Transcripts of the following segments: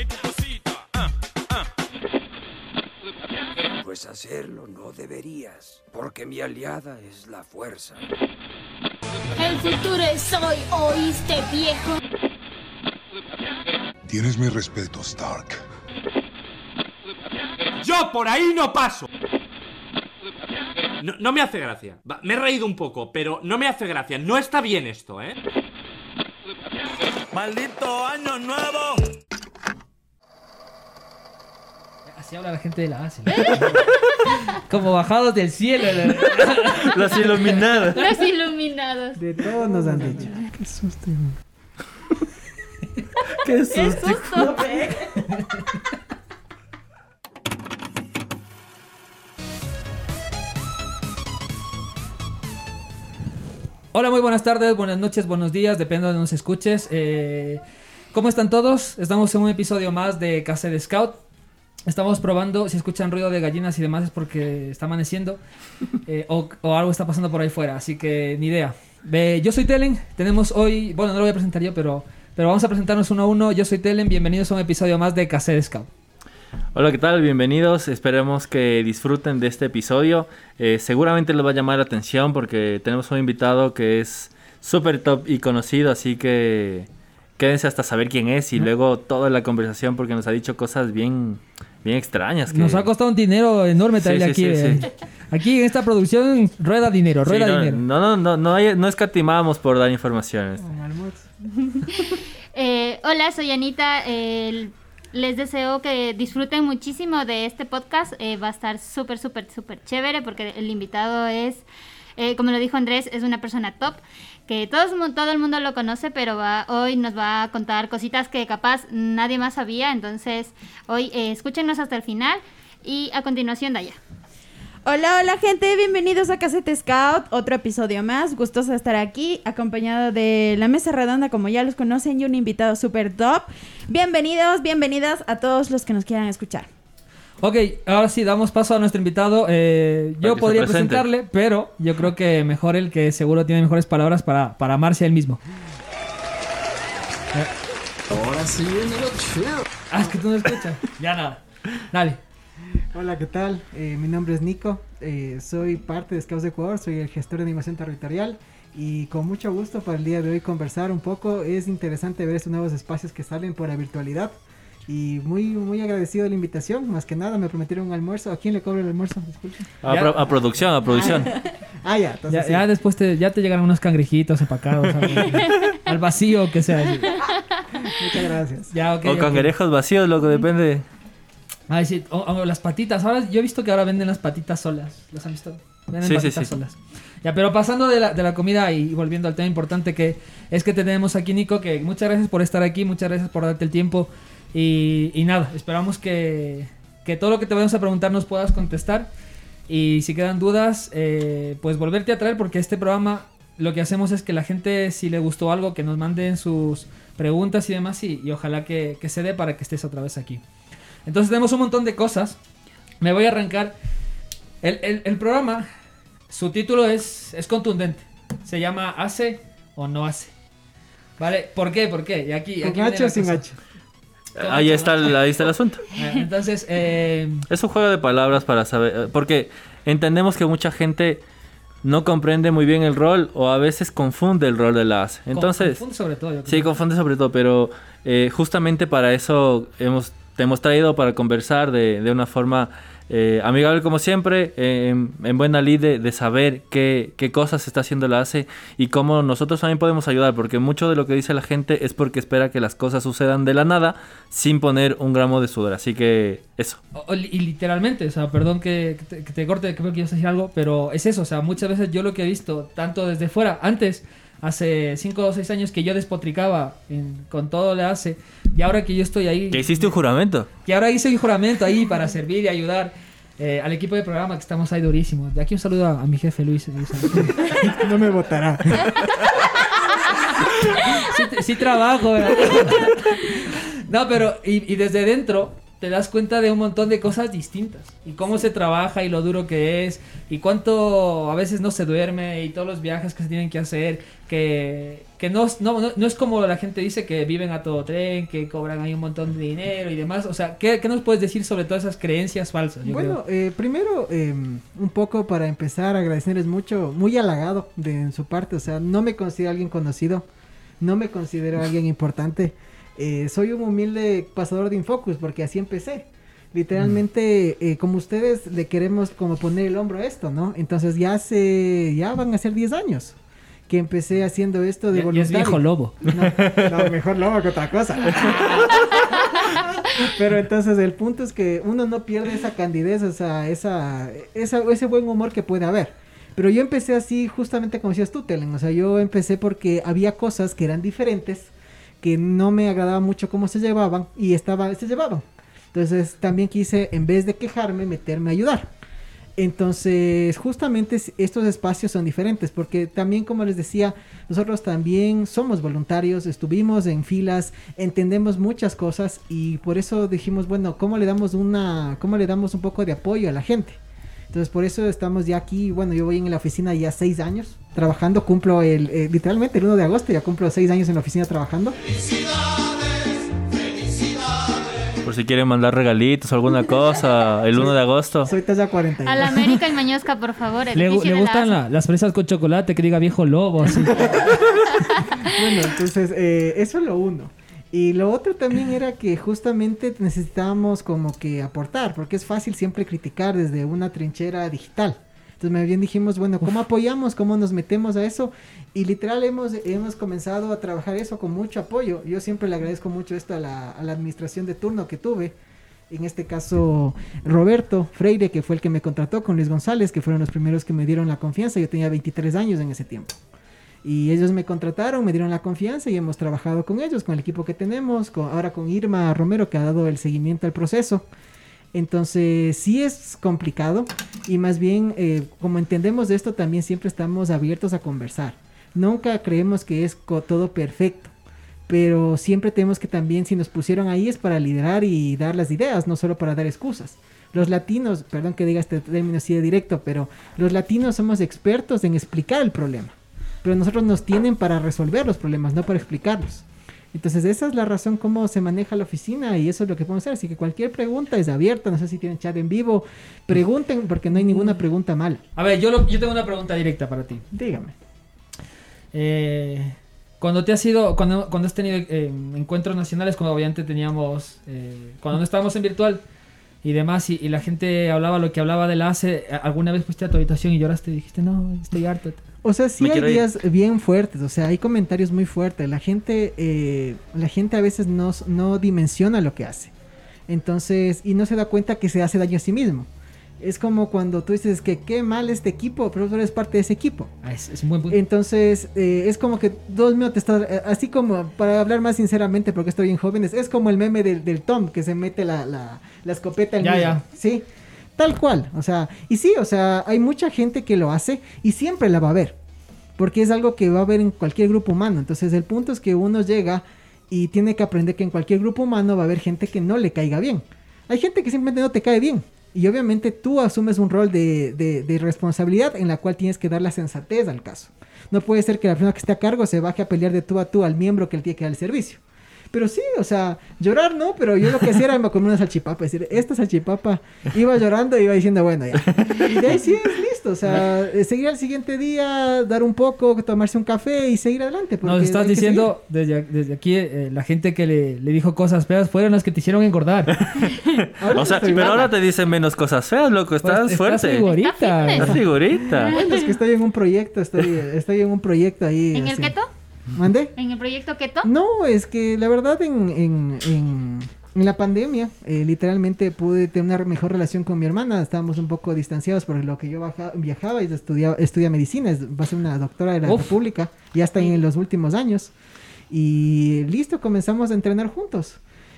dame tu cosita. Ah, ah. Pues hacerlo no deberías, porque mi aliada es la fuerza. El futuro es hoy, ¿oíste, viejo? Tienes mi respeto, Stark. Yo por ahí no paso. No, no me hace gracia. Me he reído un poco, pero no me hace gracia. No está bien esto, ¿eh? Maldito año nuevo. Así habla la gente de la ASE. Como bajados del cielo. Los iluminados. Los iluminados. De todos nos han dicho. Qué susto. Qué ¡Qué susto. susto! Hola, muy buenas tardes, buenas noches, buenos días, depende de donde nos escuches. Eh, ¿Cómo están todos? Estamos en un episodio más de Caser Scout. Estamos probando, si escuchan ruido de gallinas y demás es porque está amaneciendo eh, o, o algo está pasando por ahí fuera, así que ni idea. Ve, yo soy Telen, tenemos hoy, bueno, no lo voy a presentar yo, pero, pero vamos a presentarnos uno a uno. Yo soy Telen, bienvenidos a un episodio más de Caser Scout. Hola, ¿qué tal? Bienvenidos. Esperemos que disfruten de este episodio. Eh, seguramente les va a llamar la atención porque tenemos un invitado que es súper top y conocido, así que quédense hasta saber quién es y luego toda la conversación porque nos ha dicho cosas bien, bien extrañas. que- Nos ha costado un dinero enorme traerle sí, aquí. sí, eh. Aquí en esta producción rueda dinero, Sí, rueda no, dinero. no, no, no, no, hay- no escatimamos por dar informaciones. Eh, hola, soy Anita. Les deseo que disfruten muchísimo de este podcast. Eh, va a estar súper, súper, súper chévere porque el invitado es, eh, como lo dijo Andrés, es una persona top. Que todo el mundo lo conoce, pero hoy nos va a contar cositas que capaz nadie más sabía. Entonces, hoy eh, escúchenos hasta el final y a continuación, Daya. Hola, hola gente, bienvenidos a Casete Scout, otro episodio más, gustoso estar aquí, acompañado de la mesa redonda como ya los conocen y un invitado super top. Bienvenidos, bienvenidas a todos los que nos quieran escuchar. Ok, ahora sí, damos paso a nuestro invitado. Eh, yo podría presentarle, pero yo creo que mejor el que seguro tiene mejores palabras para, para amarse a él mismo. Ahora sí viene lo chido. Ah, es que tú no escuchas. ya nada. Dale. Hola, ¿qué tal? Eh, mi nombre es Nico. eh, soy parte de Scouts de Ecuador. Soy el gestor de animación territorial. Y con mucho gusto para el día de hoy conversar un poco. Es interesante ver estos nuevos espacios que salen por la virtualidad. Y muy, muy agradecido de la invitación. Más que nada, me prometieron un almuerzo. ¿A quién le cobro el almuerzo? A, Ya. pro- a producción, a producción. Ah, ya, entonces Ya, sí. ya después te, ya te llegan unos cangrejitos empacados al, vacío que sea. Muchas gracias. Ya. O cangrejos vacíos, loco, depende. Ay, sí, o, o las patitas. Ahora yo he visto que ahora venden las patitas solas. ¿Las han visto? Venden Sí, patitas sí. solas. Ya, pero pasando de la, de la comida y volviendo al tema importante que es que te tenemos aquí, Nico, que muchas gracias por estar aquí, muchas gracias por darte el tiempo. Y, y nada, esperamos que, que todo lo que te vayamos a preguntar nos puedas contestar. Y si quedan dudas, eh, pues volverte a traer porque este programa lo que hacemos es que la gente, si le gustó algo, que nos manden sus preguntas y demás y, y ojalá que, que se dé para que estés otra vez aquí. Entonces tenemos un montón de cosas. Me voy a arrancar. El, el- el programa, su título es, es contundente. Se llama ¿Hace o no hace? ¿Vale? ¿Por qué? ¿Por qué? Y aquí, ¿Con aquí viene H o la sin. H? Ahí está, el- ahí está el asunto. Entonces, eh, Es un juego de palabras para saber, porque entendemos que mucha gente no comprende muy bien el rol o a veces confunde el rol de la ACE. Entonces, confunde sobre todo. yo sí, creo. confunde sobre todo, pero eh, justamente para eso hemos, te hemos traído para conversar de, de una forma eh, amigable como siempre, eh, en, en buena lid de, de saber qué, qué cosas está haciendo la ACE y cómo nosotros también podemos ayudar, porque mucho de lo que dice la gente es porque espera que las cosas sucedan de la nada sin poner un gramo de sudor. Así que eso. Y literalmente, o sea, perdón que, que te, que te corte, creo que ibas a decir algo, pero es eso, o sea, muchas veces yo lo que he visto, tanto desde fuera, antes, hace 5 o 6 años que yo despotricaba en- con todo le hace, y ahora que yo estoy ahí, Que hiciste un juramento. que ahora hice un juramento ahí para servir y ayudar eh, al equipo de programa que estamos ahí durísimos. De aquí un saludo a, a mi jefe Luis. Luis No me votará. sí, sí trabajo, ¿verdad? No, pero y, y desde dentro te das cuenta de un montón de cosas distintas. Y cómo se trabaja y lo duro que es. Y cuánto a veces no se duerme y todos los viajes que se tienen que hacer. Que, que no, no, no, es como la gente dice que viven a todo tren, que cobran ahí un montón de dinero y demás. O sea, ¿qué, qué nos puedes decir sobre todas esas creencias falsas? Yo Bueno, eh, primero, eh, un poco para empezar, agradecerles mucho, muy halagado de en su parte, o sea, no me considero alguien conocido, no me considero alguien importante, eh, soy un humilde pasador de Infocus, porque así empecé. Literalmente, Mm. eh, como ustedes, le queremos como poner el hombro a esto, ¿no? Entonces ya hace, ya van a ser 10 años que empecé haciendo esto de Ya- ya es voluntario. viejo lobo. No, no, mejor lobo que otra cosa. Pero entonces el punto es que uno no pierde esa candidez, o sea, esa, esa, ese buen humor que puede haber. Pero yo empecé así justamente como decías tú, Telen. O sea, yo empecé porque había cosas que eran diferentes, que no me agradaba mucho cómo se llevaban y estaba, se llevaban. Entonces también quise, en vez de quejarme, meterme a ayudar. Entonces, justamente es- estos espacios son diferentes porque también, como les decía, nosotros también somos voluntarios, estuvimos en filas, entendemos muchas cosas y por eso dijimos, bueno, ¿cómo le damos una, cómo le damos un poco de apoyo a la gente? Entonces, por eso estamos ya aquí, bueno, yo voy en la oficina ya seis años trabajando, cumplo el, eh, literalmente el 1 de agosto, ya cumplo seis años en la oficina trabajando. Por si quieren mandar regalitos o alguna cosa, el 1 de agosto. Soy talla 40. A la América y Mañosca, por favor. Le, le gustan la- las fresas con chocolate que diga viejo lobo. así. Bueno, entonces eh, eso es lo uno. Y lo otro también era que justamente necesitábamos como que aportar, porque es fácil siempre criticar desde una trinchera digital. Entonces más bien dijimos, bueno, ¿cómo apoyamos? ¿Cómo nos metemos a eso? Y literal hemos, hemos comenzado a trabajar eso con mucho apoyo. Yo siempre le agradezco mucho esto a la, a la administración de turno que tuve. En este caso, Roberto Freire, que fue el que me contrató con Luis González, que fueron los primeros que me dieron la confianza. Yo tenía 23 años en ese tiempo. Y ellos me contrataron, me dieron la confianza y hemos trabajado con ellos, con el equipo que tenemos, con, ahora con Irma Romero que ha dado el seguimiento al proceso. Entonces sí es complicado y más bien eh, como entendemos de esto también siempre estamos abiertos a conversar. Nunca creemos que es todo perfecto, pero siempre tenemos que también si nos pusieron ahí es para liderar y dar las ideas, no solo para dar excusas. Los latinos, perdón que diga este término así de directo, pero los latinos somos expertos en explicar el problema. Pero nosotros nos tienen para resolver los problemas, no para explicarlos. Entonces esa es la razón cómo se maneja la oficina y eso es lo que podemos hacer. Así que cualquier pregunta es abierta, no sé si tienen chat en vivo, pregunten porque no hay ninguna pregunta mala. A ver, yo, lo- yo tengo una pregunta directa para ti. Dígame. Eh, cuando te has ido, cuando, cuando has tenido eh, encuentros nacionales, cuando obviamente teníamos, eh, cuando no estábamos en virtual y demás, y, y la gente hablaba lo que hablaba de la ACE, ¿alguna vez fuiste a tu habitación y lloraste y dijiste, no, estoy harto? O sea, sí Me hay ir. días bien fuertes, o sea, hay comentarios muy fuertes. La gente, eh, la gente a veces no, no dimensiona lo que hace. Entonces, y no se da cuenta que se hace daño a sí mismo. Es como cuando tú dices que qué mal este equipo, pero tú eres parte de ese equipo. Ah, es, es un buen punto. Entonces, eh, es como que dos minutos estás, eh, así como, para hablar más sinceramente, porque estoy en jóvenes, es como el meme del, del Tom que se mete la, la, la escopeta en Ya, ya. Sí, tal cual. O sea, y sí, o sea, hay mucha gente que lo hace y siempre la va a ver. Porque es algo que va a haber en cualquier grupo humano. Entonces, el punto es que uno llega y tiene que aprender que en cualquier grupo humano va a haber gente que no le caiga bien. Hay gente que simplemente no te cae bien. Y obviamente tú asumes un rol de, de- responsabilidad en la cual tienes que dar la sensatez al caso. No puede ser que la persona que esté a cargo se baje a pelear de tú a tú al miembro que le tiene que dar el servicio. Pero sí, o sea, llorar no, pero yo lo que hacía era me comer una salchipapa. Es decir, esta salchipapa iba llorando y iba diciendo, bueno, ya. Y de ahí sí es listo, o sea, eh, seguir al siguiente día, dar un poco, tomarse un café y seguir adelante. Nos estás diciendo desde, desde aquí, eh, la gente que le, le dijo cosas feas fueron las que te hicieron engordar. O sea, pero ahora te dicen menos cosas feas, loco. Estás Pues, fuerte. figurita. Está Estás figurita. Bueno, es que estoy en un proyecto, estoy, estoy en un proyecto ahí. ¿En el keto? ¿Mande? ¿En el proyecto keto? No, es que la verdad en, en, en, en la pandemia eh, literalmente pude tener una mejor relación con mi hermana. Estábamos un poco distanciados por lo que yo baja- viajaba y estudiaba, estudia medicina. Es, va a ser una doctora de la Uf. República. Ya está en los últimos años. Y listo, comenzamos a entrenar juntos.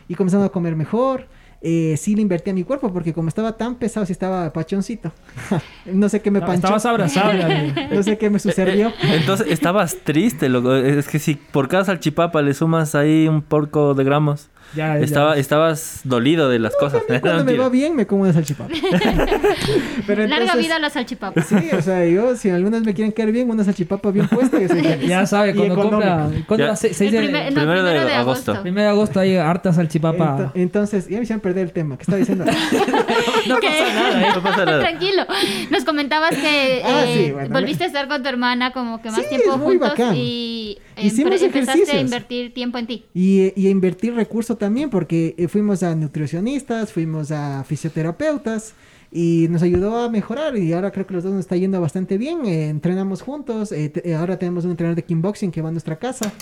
Y comenzamos a comer mejor. Eh, sí le invertí a mi cuerpo porque como estaba tan pesado, sí estaba pachoncito. no sé qué me No, panchó. Estabas abrazable. amigo. No sé qué me sucedió. Entonces estabas triste, loco. Es que si por cada salchipapa le sumas ahí un porco de gramos, Ya, ya. Estaba, estabas dolido de las cosas. También cuando me va bien me como una salchipapa. Pero Larga vida a los salchipapas. Sí, o sea, yo, si algunas me quieren caer bien, una salchipapa bien puesta, yo soy feliz. Ya sabe, Y cuando compra. ¿cuándo? Se- primer- no, primero de primero de agosto. agosto. Primero de agosto hay harta salchipapa. Ento- entonces, ya me hicieron perder el tema. ¿Qué estaba diciendo? no ¿Qué? pasa nada, ¿eh? No pasa nada. Tranquilo. Nos comentabas que Ah, eh, sí, bueno, volviste a estar con tu hermana como que más Sí, tiempo es muy juntos bacán. y Hicimos empezaste a ejercicios. invertir tiempo en ti. Y, y a invertir recursos también, porque eh, fuimos a nutricionistas, fuimos a fisioterapeutas y nos ayudó a mejorar. Y ahora creo que los dos nos está yendo bastante bien. eh, entrenamos juntos. eh, te- ahora tenemos un entrenador de kickboxing que va a nuestra casa.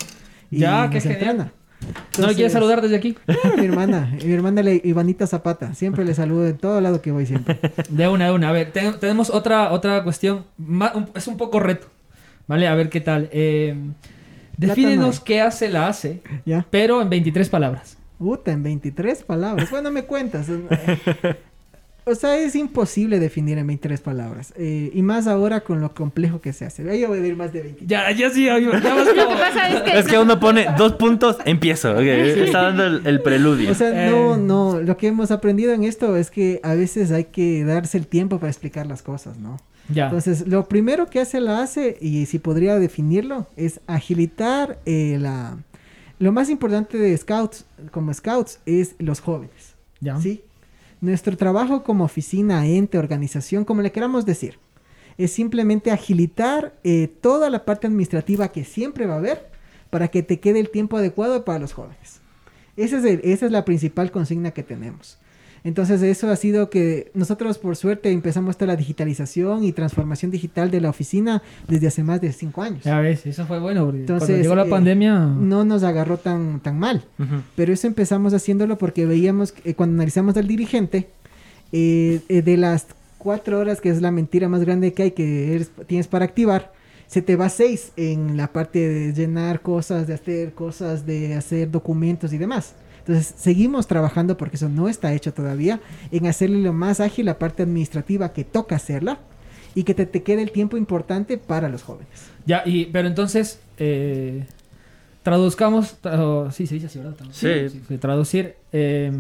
Y Ya, qué nos genial. entrena. ¿No Entonces, quieres saludar desde aquí? claro, mi hermana, mi hermana le- Ivanita Zapata. Siempre le saludo en todo lado que voy siempre. De una, de una. A ver, te- tenemos otra, otra cuestión. ma- un- es un poco reto. ¿Vale? A ver qué tal. Eh, defínenos qué hace la hace, ¿Ya? pero en 23 palabras. Puta, en 23 palabras. Bueno, me cuentas. O sea, es imposible definir en 23 palabras. eh, y más ahora con lo complejo que se hace. Ahí voy a ir más de 20. Ya, ya sí, ya como- pasa es que, Es que uno pone dos puntos, empiezo. Está dando el, el preludio. O sea, no, Eh. no. Lo que hemos aprendido en esto es que a veces hay que darse el tiempo para explicar las cosas, ¿no? Ya. Entonces, lo primero que hace la hace, y si podría definirlo, es agilitar eh, la... Lo más importante de Scouts, como Scouts, es los jóvenes. ya. ¿sí? Nuestro trabajo como oficina, ente, organización, como le queramos decir, es simplemente agilitar eh, toda la parte administrativa que siempre va a haber para que te quede el tiempo adecuado para los jóvenes. Ese es el- esa es la principal consigna que tenemos. Entonces eso ha sido que nosotros por suerte empezamos toda la digitalización y transformación digital de la oficina desde hace más de cinco años. Ya ves, eso fue bueno. porque Entonces, cuando llegó la eh, pandemia. No nos agarró tan, tan mal. Pero eso empezamos haciéndolo porque veíamos, que, eh, cuando analizamos al dirigente, eh, eh, de las cuatro horas, que es la mentira más grande que hay, que eres- tienes para activar, se te va seis en la parte de llenar cosas, de hacer cosas, de hacer documentos y demás. Entonces, seguimos trabajando porque eso no está hecho todavía, en hacerle lo más ágil la parte administrativa que toca hacerla y que te, te quede el tiempo importante para los jóvenes. Ya, y, pero entonces, eh, traduzcamos, tra- sí, se dice así, ¿verdad? Sí. sí, traducir. eh,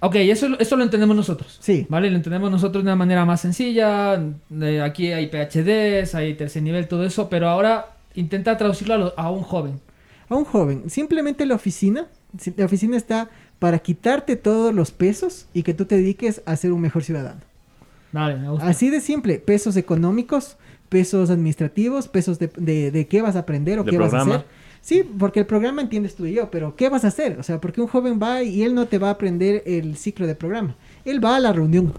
ok, eso, lo- eso lo entendemos nosotros. Sí. ¿Vale? Lo entendemos nosotros de una manera más sencilla. de aquí hay PhDs, hay tercer nivel, todo eso, pero ahora intenta traducirlo a, lo- a un joven. A un joven. Simplemente la oficina, la oficina está para quitarte todos los pesos y que tú te dediques a ser un mejor ciudadano. Me gusta. Así de simple, pesos económicos, pesos administrativos, pesos de, de- de qué vas a aprender o De qué vas a hacer. Sí, porque el programa entiendes tú y yo, pero ¿qué vas a hacer? O sea, porque un joven va y él no te va a aprender el ciclo de programa. Él va a la reunión.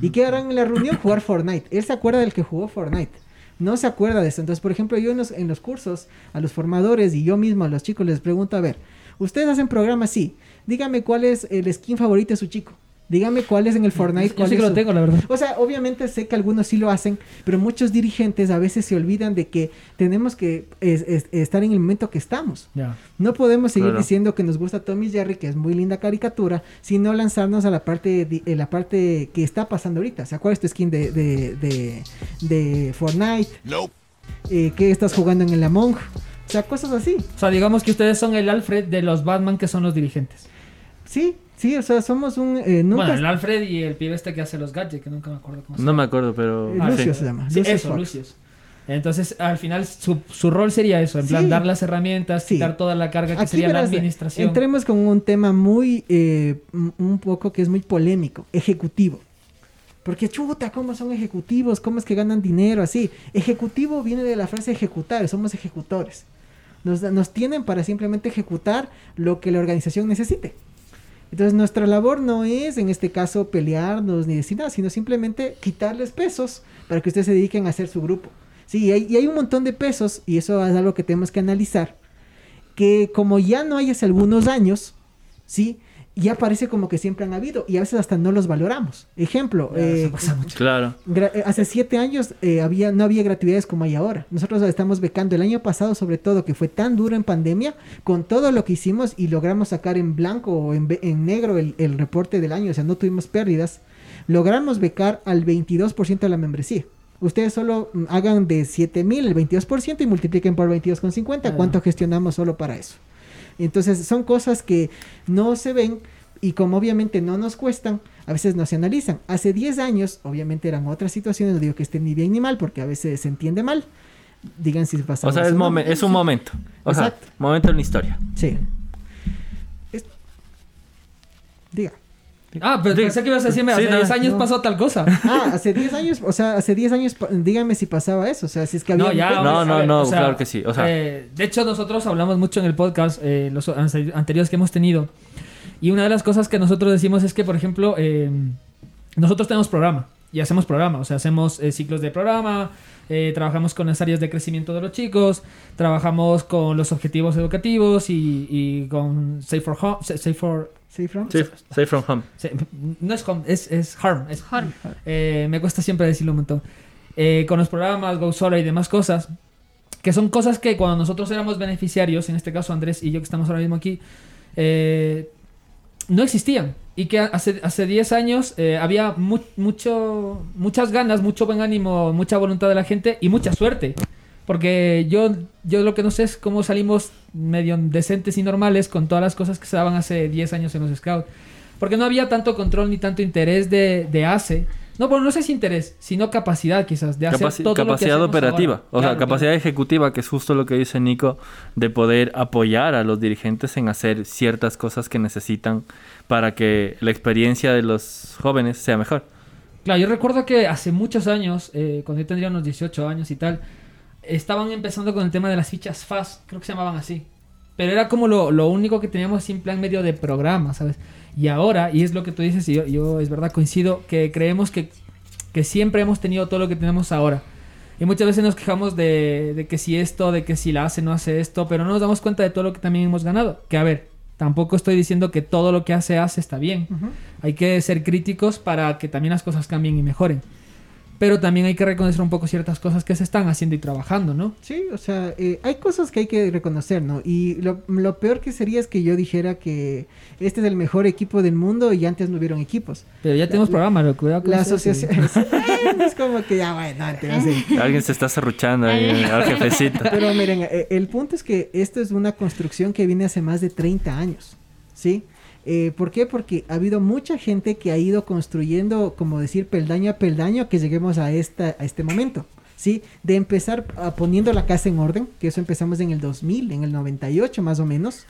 ¿Y qué harán en la reunión? Jugar Fortnite. Él se acuerda del que jugó Fortnite. No se acuerda de eso. Entonces, por ejemplo, yo en los, en los cursos, a los formadores y yo mismo a los chicos les pregunto, a ver, ¿ustedes hacen programas? Sí. Dígame cuál es el skin favorito de su chico. Dígame cuál es en el Fortnite. Yo sí que lo su- tengo, la verdad. o sea, obviamente sé que algunos sí lo hacen, pero muchos dirigentes a veces se olvidan de que tenemos que es- es- estar en el momento que estamos. Ya. No podemos seguir Claro. diciendo que nos gusta Tommy Jerry, que es muy linda caricatura, sino lanzarnos a la parte di- eh, la parte que está pasando ahorita. O sea, ¿cuál es tu skin de, de, de, de Fortnite? Eh, ¿Qué estás jugando en el Among? O sea, cosas así. O sea, digamos que ustedes son el Alfred de los Batman que son los dirigentes. Sí, sí, o sea, somos un... eh, nunca Bueno, el Alfred y el pibe este que hace los gadgets, que nunca me acuerdo cómo se No llama. me acuerdo, pero. Ah, Lucio sí. se llama. Sí, eso, Fox. Lucius. Entonces, al final, su, su rol sería eso, en plan, Sí. dar las herramientas, Sí. quitar toda la carga que Aquí sería la administración. Entremos con un tema muy, eh, un poco que es muy polémico, ejecutivo. Porque chuta, ¿cómo son ejecutivos? ¿Cómo es que ganan dinero así? Ejecutivo viene de la frase ejecutar, somos ejecutores. Nos, nos tienen para simplemente ejecutar lo que la organización necesite. Entonces nuestra labor no es en este caso pelearnos ni decir nada, sino simplemente quitarles pesos para que ustedes se dediquen a hacer su grupo. Sí, y hay, y hay un montón de pesos, y eso es algo que tenemos que analizar, que como ya no hay hace algunos años, ¿sí? Ya parece como que siempre han habido y a veces hasta no los valoramos. Ejemplo, eh, pasa mucho. Claro. gra- eh, hace siete años eh, había, no había gratuidades como hay ahora. Nosotros estamos becando el año pasado, sobre todo, que fue tan duro en pandemia, con todo lo que hicimos y logramos sacar en blanco o en, en negro el, el reporte del año, o sea, no tuvimos pérdidas, logramos becar al 22% de la membresía. Ustedes solo mm, hagan de 7 mil el 22% y multipliquen por 22,50. Ah. ¿Cuánto gestionamos solo para eso? Entonces son cosas que no se ven y como obviamente no nos cuestan, a veces no se analizan. Hace 10 años, obviamente eran otras situaciones, no digo que esté ni bien ni mal, porque a veces se entiende mal. Digan si pasaba O sea, es, momen- es un momento. O sea, Exacto. momento en la historia. Sí. Es- Diga. Ah, pero pensé que ibas a decirme, Sí, hace no, 10 años no. pasó tal cosa. Ah, hace 10 años, o sea, hace 10 años, díganme si pasaba eso, o sea, si es que había... No, ya. No, no, no, o sea, claro que sí, o sea- eh, de hecho, nosotros hablamos mucho en el podcast, eh, los ante- anteriores que hemos tenido. Y una de las cosas que nosotros decimos es que, por ejemplo, eh, nosotros tenemos programa y hacemos programa. O sea, hacemos eh, ciclos de programa, eh, trabajamos con las áreas de crecimiento de los chicos, trabajamos con los objetivos educativos y, y con Safe for Home. Sa- Safe for. ¿Sí, Fran? Safe, safe from home. no es home, es, es harm. Es Harm. eh, me cuesta siempre decirlo un montón. Eh, con los programas, Go Solar y demás cosas, que son cosas que cuando nosotros éramos beneficiarios, en este caso Andrés y yo que estamos ahora mismo aquí, eh, no existían. Y que hace, hace 10 años eh, había mu- mucho, muchas ganas, mucho buen ánimo, mucha voluntad de la gente y mucha suerte. Porque yo, yo lo que no sé es cómo salimos medio decentes y normales con todas las cosas que se daban hace 10 años en los Scouts. Porque no había tanto control ni tanto interés de, de ACE. No, bueno, no sé si interés, sino capacidad quizás de hacer Capaci- todo lo que capacidad operativa, ahora. o sea, Claro, capacidad ejecutiva, que es justo lo que dice Nico, de poder apoyar a los dirigentes en hacer ciertas cosas que necesitan para que la experiencia de los jóvenes sea mejor. Claro, yo recuerdo que hace muchos años, eh, cuando yo tendría unos 18 años y tal, estaban empezando con el tema de las fichas FAS, creo que se llamaban así. Pero era como lo, lo único que teníamos en plan medio de programa, ¿sabes? Y ahora, y es lo que tú dices, y yo, yo es verdad coincido, que creemos que, que siempre hemos tenido todo lo que tenemos ahora. Y muchas veces nos quejamos de, de que si esto, de que si la hace, no hace esto, pero no nos damos cuenta de todo lo que también hemos ganado. Que a ver, tampoco estoy diciendo que todo lo que hace hace está bien. Hay que ser críticos para que también las cosas cambien y mejoren. Pero también hay que reconocer un poco ciertas cosas que se están haciendo y trabajando, ¿no? Sí, o sea, eh, hay cosas que hay que reconocer, ¿no? Y lo, lo peor que sería es que yo dijera que este es el mejor equipo del mundo y antes no hubieron equipos. Pero ya tenemos programa, lo cuidado con La asociación es, es como que ya bueno, antes. Alguien se está cerruchando ahí al jefecito. Pero miren, eh, el punto es que esto es una construcción que viene hace más de 30 años, ¿sí? Eh, ¿Por qué? Porque ha habido mucha gente que ha ido construyendo, como decir, peldaño a peldaño, que lleguemos a, esta, a este momento, ¿sí? De empezar a poniendo la casa en orden, que eso empezamos en el 2000, en el 98 más o menos.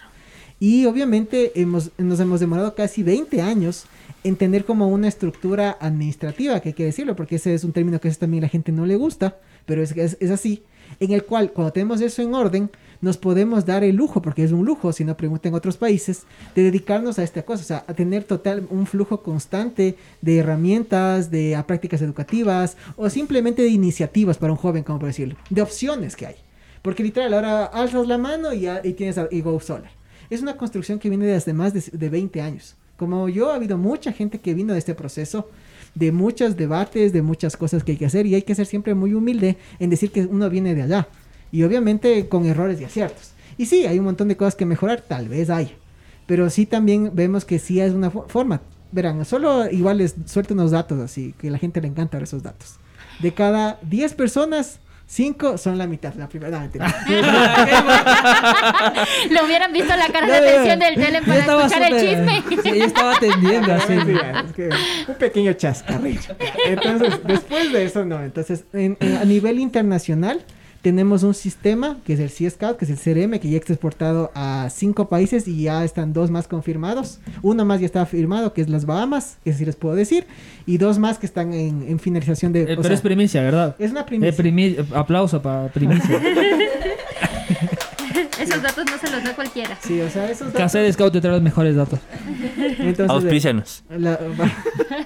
Y obviamente hemos, nos hemos demorado casi 20 años en tener como una estructura administrativa, que hay que decirlo, porque ese es un término que a también la gente no le gusta, pero es, es, es así, en el cual cuando tenemos eso en orden, nos podemos dar el lujo, porque es un lujo, si no pregunten otros países, de dedicarnos a esta cosa, o sea, a tener total un flujo constante de herramientas, de a prácticas educativas, o simplemente de iniciativas para un joven, como por decirlo, de opciones que hay. Porque literal, ahora alzas la mano y, y tienes a- y Go Solar. Es una construcción que viene desde más de, de 20 años. Como yo, ha habido mucha gente que vino de este proceso, de muchos debates, de muchas cosas que hay que hacer, y hay que ser siempre muy humilde en decir que uno viene de allá. Y obviamente con errores y aciertos. Y sí, hay un montón de cosas que mejorar, tal vez hay. Pero sí también vemos que sí es una fo- forma. Verán, solo igual les suelto unos datos así, que a la gente le encanta ver esos datos. De cada 10 personas, 5 son la mitad. La primera, no, mentira. Lo hubieran visto la cara de atención del tele para estaba escuchar el súper- chisme. Sí, yo estaba atendiendo así. Es que un pequeño chascarrillo. Entonces, después de eso, no. Entonces, en- en- a nivel internacional, tenemos un sistema que es el C-Scout, que es el CRM, que ya está exportado a cinco países y ya están dos más confirmados. Uno más ya está firmado, que es las Bahamas, que sí les puedo decir, y dos más que están en, en finalización de. Eh, pero sea, es primicia, ¿verdad? es una Eh, primicia. primi- aplauso para primicia. Esos datos no se los da cualquiera. Sí, o sea, esos datos. Casa de Scout te trae los mejores datos. Entonces, Auspícianos. la-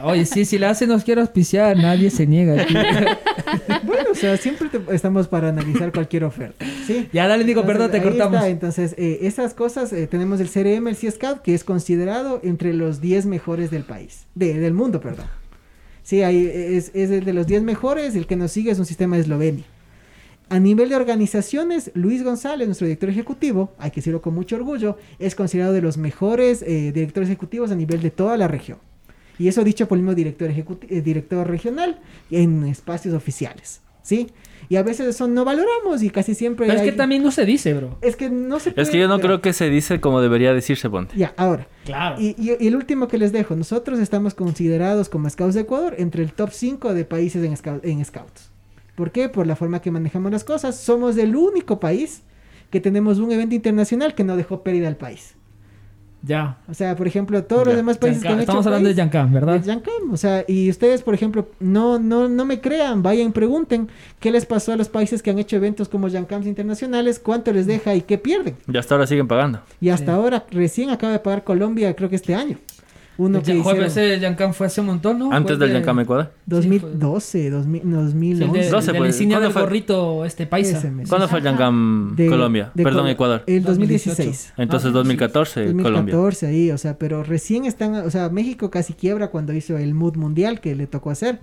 Oye, sí, si la hace nos quiere auspiciar, nadie se niega. bueno, o sea, siempre te- estamos para analizar cualquier oferta. ¿sí? Ya, dale, Nico, perdón, te cortamos. está. Entonces, eh, esas cosas, eh, tenemos el CRM, el C-Scout, que es considerado entre los 10 mejores del país, de- del mundo, perdón. Sí, ahí es, es el de los 10 mejores, el que nos sigue es un sistema de Eslovenia. A nivel de organizaciones, Luis González, nuestro director ejecutivo, hay que decirlo con mucho orgullo, es considerado de los mejores eh, directores ejecutivos a nivel de toda la región. Y eso dicho por el mismo director, eh, director regional en espacios oficiales. ¿sí? Y a veces eso no valoramos y casi siempre... Pero es que también no se dice, bro. Es que no se Es que yo no puede- creo que se dice como debería decirse, ponte. Ya, ahora. Claro. Y, y- y el último que les dejo, nosotros estamos considerados como Scouts de Ecuador entre el top 5 de países en, scou- en Scouts. ¿Por qué? Por la forma que manejamos las cosas. Somos el único país que tenemos un evento internacional que no dejó pérdida al país. Ya. O sea, por ejemplo, todos los demás países que han hecho Estamos hablando de país- Yancam, ¿verdad? de Yancam, o sea, y ustedes, por ejemplo, no, no, no me crean, vayan, pregunten qué les pasó a los países que han hecho eventos como Yancams internacionales, cuánto les deja y qué pierden. Y hasta ahora siguen pagando. Y hasta Sí. ahora recién acaba de pagar Colombia, creo que este año. Uno que Ya, joder, hicieron ese Yancam fue hace un montón, ¿no? Antes del de- Yancam Ecuador. 2012, 2000, Sí, el 2011. de, 12, el de pues. insignia ¿Cuándo del fue? gorrito, este paisa. ¿Cuándo fue el Yancam De- Colombia? de Perdón, Ecuador. El 2018. 2016. Entonces Ah, 2014, Colombia. 2014 ahí, o sea, pero recién están, o sea, México casi quiebra cuando hizo el Mood Mundial que le tocó hacer.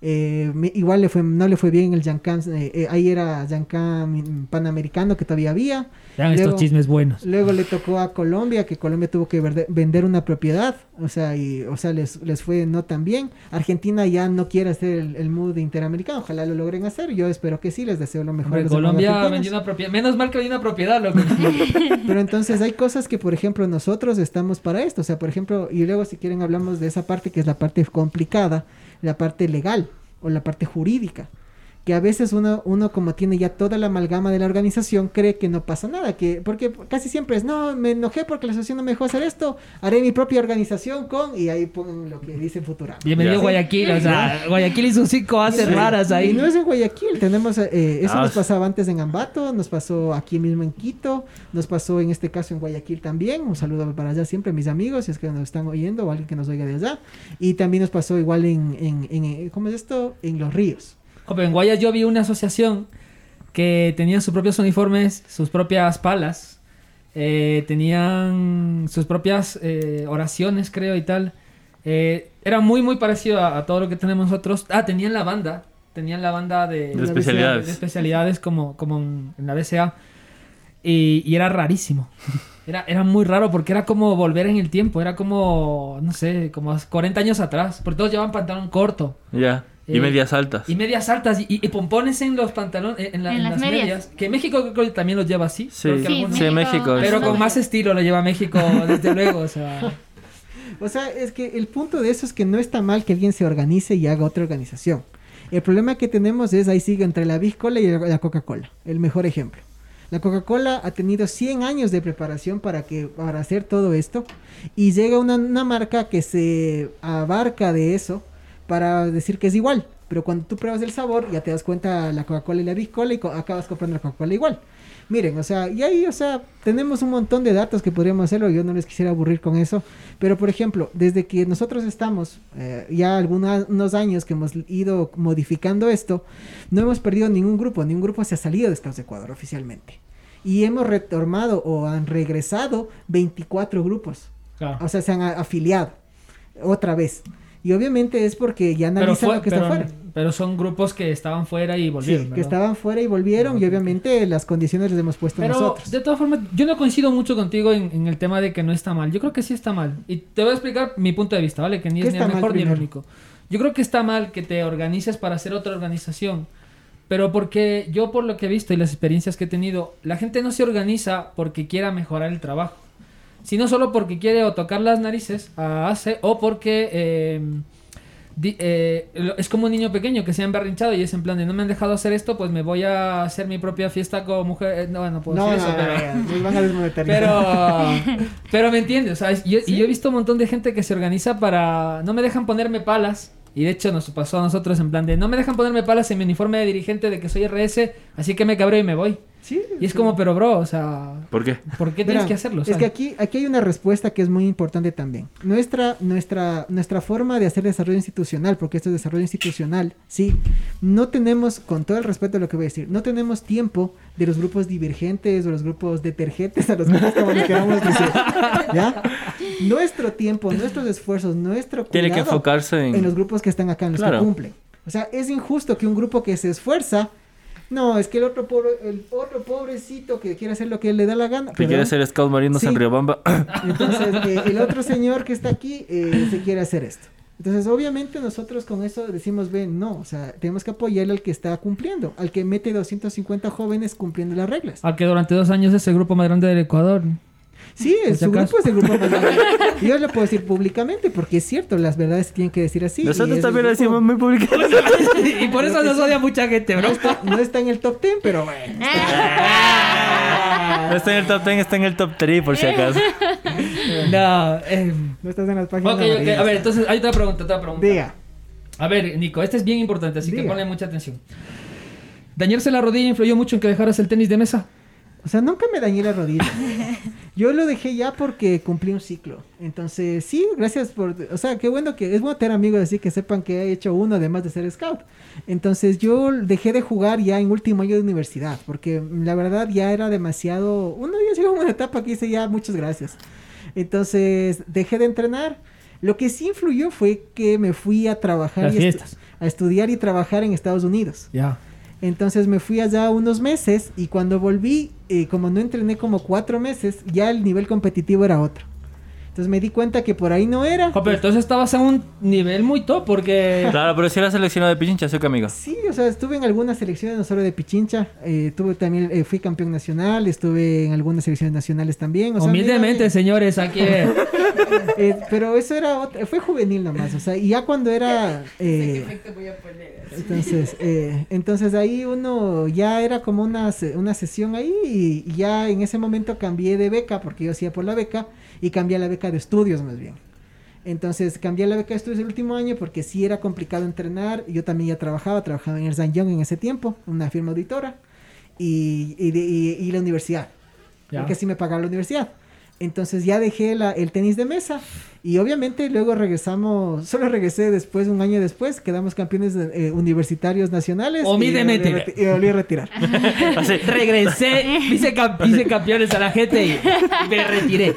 Eh, me- igual le fue, no le fue bien el Yancam, eh, eh, ahí era Yancam Panamericano que todavía había. Estos Luego- chismes buenos. Luego le tocó a Colombia, que Colombia tuvo que verde- vender una propiedad, o sea, y, o sea, les, les fue no tan bien. Argentina ya no quiere hacer el, el mood interamericano, ojalá lo logren hacer. Yo espero que sí, les deseo lo mejor. Hombre, Colombia vendió una propiedad. Menos mal que vendió una propiedad, loco. Pero entonces hay cosas que, por ejemplo, nosotros estamos para esto. O sea, por ejemplo, y luego si quieren hablamos de esa parte que es la parte complicada, la parte legal o la parte jurídica. Que a veces uno, uno como tiene ya toda la amalgama de la organización, cree que no pasa nada. que Porque casi siempre es, no, me enojé porque la asociación no me dejó hacer esto, haré mi propia organización con... Y ahí ponen lo que dice Futurama. Bienvenido a Guayaquil, o sea, Guayaquil y sus cinco haces Sí. raras Y ahí. no es en Guayaquil, tenemos, eh, eso Ah, nos sí. pasaba antes en Ambato, nos pasó aquí mismo en Quito, nos pasó en este caso en Guayaquil también, un saludo para allá siempre mis amigos, si es que nos están oyendo o alguien que nos oiga de allá, y también nos pasó igual en, en, en, eh, ¿cómo es esto? En Los Ríos. Joder, en Guayas yo vi una asociación que tenían sus propios uniformes, sus propias palas, eh, tenían sus propias eh, oraciones, creo, y tal. Eh, era muy, muy parecido a, a todo lo que tenemos nosotros. Ah, tenían la banda, tenían la banda de, De especialidades. de especialidades como, como en, en la BCA. Y, y era rarísimo. Era, era muy raro porque era como volver en el tiempo. Era como, no sé, como 40 años atrás. Porque todos llevaban pantalón corto. Ya. Y Eh, medias altas. Y medias altas y, y pompones en los pantalones, en, la- En en las las, medias. medias. Que México creo que también los lleva así. Sí, Sí, algunos- sí, México. Pero con más estilo lo lleva México, desde luego. O sea, O sea, es que el punto de eso es que no está mal que alguien se organice y haga otra organización. El problema que tenemos es, ahí sigue entre la Big Cola y la Coca-Cola, el mejor ejemplo. La Coca-Cola ha tenido 100 años de preparación para, que, para hacer todo esto y llega una, una marca que se abarca de eso para decir que es igual. Pero cuando tú pruebas el sabor ya te das cuenta la Coca-Cola y la Big Cola y co- acabas comprando la Coca-Cola igual. Miren, o sea, y ahí, o sea, tenemos un montón de datos que podríamos hacerlo, yo no les quisiera aburrir con eso, pero por ejemplo, desde que nosotros estamos eh, ya algunos unos años que hemos ido modificando esto, no hemos perdido ningún grupo, ningún grupo se ha salido de Scouts de Ecuador oficialmente. Y hemos retomado o han regresado 24 grupos, claro. o sea, se han afiliado otra vez. Y obviamente es porque ya analizan lo que está fuera. pero son grupos que estaban fuera y Sí, volvieron. que ¿verdad? estaban fuera y volvieron y obviamente las condiciones les hemos puesto Pero nosotros. de todas formas, yo no coincido mucho contigo en, en el tema de que no está mal. Yo creo que sí está mal. Y te voy a explicar mi punto de vista, ¿vale? Que ni ¿Qué es ni el mejor ni el único. Yo creo que está mal que te organices para hacer otra organización. Pero porque yo por lo que he visto y las experiencias que he tenido, la gente no se organiza porque quiera mejorar el trabajo. Sino solo porque quiere o tocar las narices a ACE o porque... eh, di- eh, es como un niño pequeño que se ha emberrinchado y es en plan de no me han dejado hacer esto, pues me voy a hacer mi propia fiesta con mujer. eh, No, no puedo No, decir no, eso, no, pero... Pero, pero me entiendes, o sea, yo- y yo he visto un montón de gente que se organiza para... No me dejan ponerme palas. Y de hecho nos pasó a nosotros en plan de... No me dejan ponerme palas en mi uniforme de dirigente de que soy RS, así que me cabreo y me voy. Sí, Y es sí. como, pero bro, o sea... ¿Por qué? ¿Por qué tienes que hacerlo? Es que aquí, aquí hay una respuesta que es muy importante también. Nuestra, nuestra, nuestra forma de hacer desarrollo institucional, porque esto es desarrollo institucional, sí, no tenemos, con todo el respeto a lo que voy a decir, no tenemos tiempo de los grupos divergentes o los grupos detergentes, a los grupos como les queramos decir. ¿Ya? Nuestro tiempo, nuestros esfuerzos, nuestro Tiene que cuidado enfocarse en... en los grupos que están acá, en los Claro. que cumplen. O sea, es injusto que un grupo que se esfuerza, no, es que el otro pobre, el otro pobrecito que quiere hacer lo que le da la gana. Que quiere ser scout marinos Sí. en Riobamba. Entonces, eh, el otro señor que está aquí eh, se quiere hacer esto. Entonces, obviamente nosotros con eso decimos, ven, no, o sea, tenemos que apoyarle al que está cumpliendo, al que mete 250 jóvenes cumpliendo las reglas. Al que durante dos años es el grupo más grande del Ecuador. Sí, si su acaso. grupo es el grupo más grande. Yo lo puedo decir públicamente porque es cierto, las verdades se tienen que decir así. Nosotros también lo decimos muy públicamente. y por eso nos odia mucha gente, bro. No está, no está en el top 10, pero bueno. No está en el top 10, está en el top 3 por si acaso. No, eh, No estás en las páginas ok, ok. amarillas. A ver, entonces hay otra pregunta, otra pregunta. Diga. A ver, Nico, este es bien importante, así que ponle mucha atención. ¿Dañarse la rodilla influyó mucho en que dejaras el tenis de mesa? O sea, nunca me dañé la rodilla. Yo lo dejé ya porque cumplí un ciclo. Entonces, sí, gracias por... O sea, qué bueno que... Es bueno tener amigos así que sepan que he hecho uno además de ser scout. Entonces, yo dejé de jugar ya en último año de universidad. Porque la verdad ya era demasiado... Uno ya llegó a una etapa que hice ya muchas gracias. Entonces, dejé de entrenar. Lo que sí influyó fue que me fui a trabajar Las y estu- a estudiar y trabajar en Estados Unidos. Ya. Entonces me fui allá unos meses y cuando volví, eh, como no entrené como cuatro meses, ya el nivel competitivo era otro. Entonces me di cuenta que por ahí no era. Jo, pero entonces estabas a un nivel muy top porque... Claro, pero si era seleccionado de Pichincha, soy que amigo. Sí, o sea, estuve en algunas selecciones, no solo de Pichincha, eh, tuve también, eh, fui campeón nacional, estuve en algunas selecciones nacionales también. O sea, Humildemente, mira, señores, aquí... eh, pero eso era, otra- fue juvenil nomás, o sea, y ya cuando era... eh, Entonces, eh, entonces ahí uno ya era como una, se- una sesión ahí y ya en ese momento cambié de beca porque yo hacía por la beca y cambié la beca de estudios más bien. Entonces cambié la beca de estudios el último año porque sí era complicado entrenar. Yo también ya trabajaba, trabajaba en Ernst Young en ese tiempo, una firma auditora y, y, de- y- y la universidad, Ya. porque sí me pagaba la universidad. Entonces ya dejé la- el tenis de mesa y obviamente luego regresamos, solo regresé después, un año después, quedamos campeones eh, universitarios nacionales. y volví a reti- Y volví a retirar. Así. Regresé, hice, cam- hice campeones a la gente y me retiré.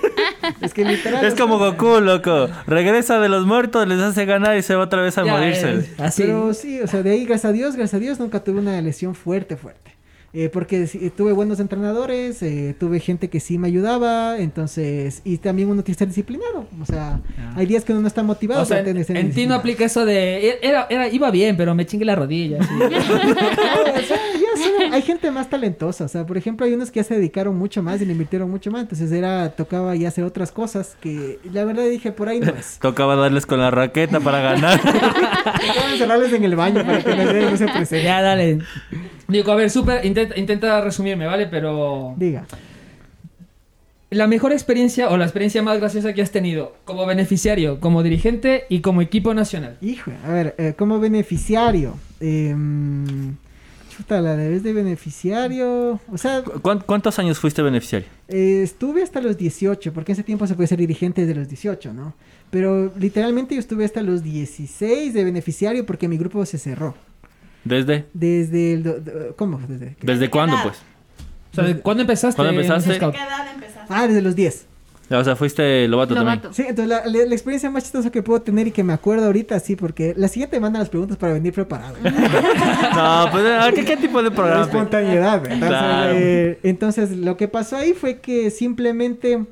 Es que literal. Es o como Goku, loco. Regresa de los muertos, les hace ganar y se va otra vez a Ya, morirse. eh, así. Pero sí, o sea, de ahí, gracias a Dios, gracias a Dios, nunca tuve una lesión fuerte, fuerte. Eh, porque sí, tuve buenos entrenadores, eh, tuve gente que sí me ayudaba, entonces, y también uno tiene que ser disciplinado. O sea, Ya. hay días que uno no está motivado. O sea, ser en ti no aplica eso de... Era, era, iba bien, pero me chingue la rodilla. No, o sea, ya son- hay gente más talentosa, o sea, por ejemplo, hay unos que ya se dedicaron mucho más y le invirtieron mucho más, entonces era, tocaba ya hacer otras cosas que la verdad dije, por ahí no es. Tocaba darles con la raqueta para ganar. Tocaba encerrarles en el baño para que nadie no se presente. ya, dale. Digo, a ver, súper, intenta, intenta resumirme, ¿vale? Pero... Diga. La mejor experiencia o la experiencia más graciosa que has tenido como beneficiario, como dirigente y como equipo nacional. Hijo, a ver, eh, como beneficiario, eh, chuta, la de vez de beneficiario, o sea, ¿Cuán- ¿Cuántos años fuiste beneficiario? eh, estuve hasta los 18, porque en ese tiempo se puede ser dirigente desde los 18, ¿no? Pero literalmente yo estuve hasta los 16 de beneficiario porque mi grupo se cerró. ¿Desde? Desde el... do- do- ¿Cómo? Desde, ¿Desde cuándo, pues? O sea, ¿cuándo empezaste? ¿Cuándo empezaste? ¿Qué edad empezaste? ah, desde los 10. O sea, fuiste Lobato también. Sí, entonces la, la- la experiencia más chistosa que puedo tener y que me acuerdo ahorita, sí, porque la siguiente manda las preguntas para venir preparado. No, pues, ¿a ¿qué, qué tipo de La programa? espontaneidad, ¿verdad? Claro. Eh, entonces, lo que pasó ahí fue que simplemente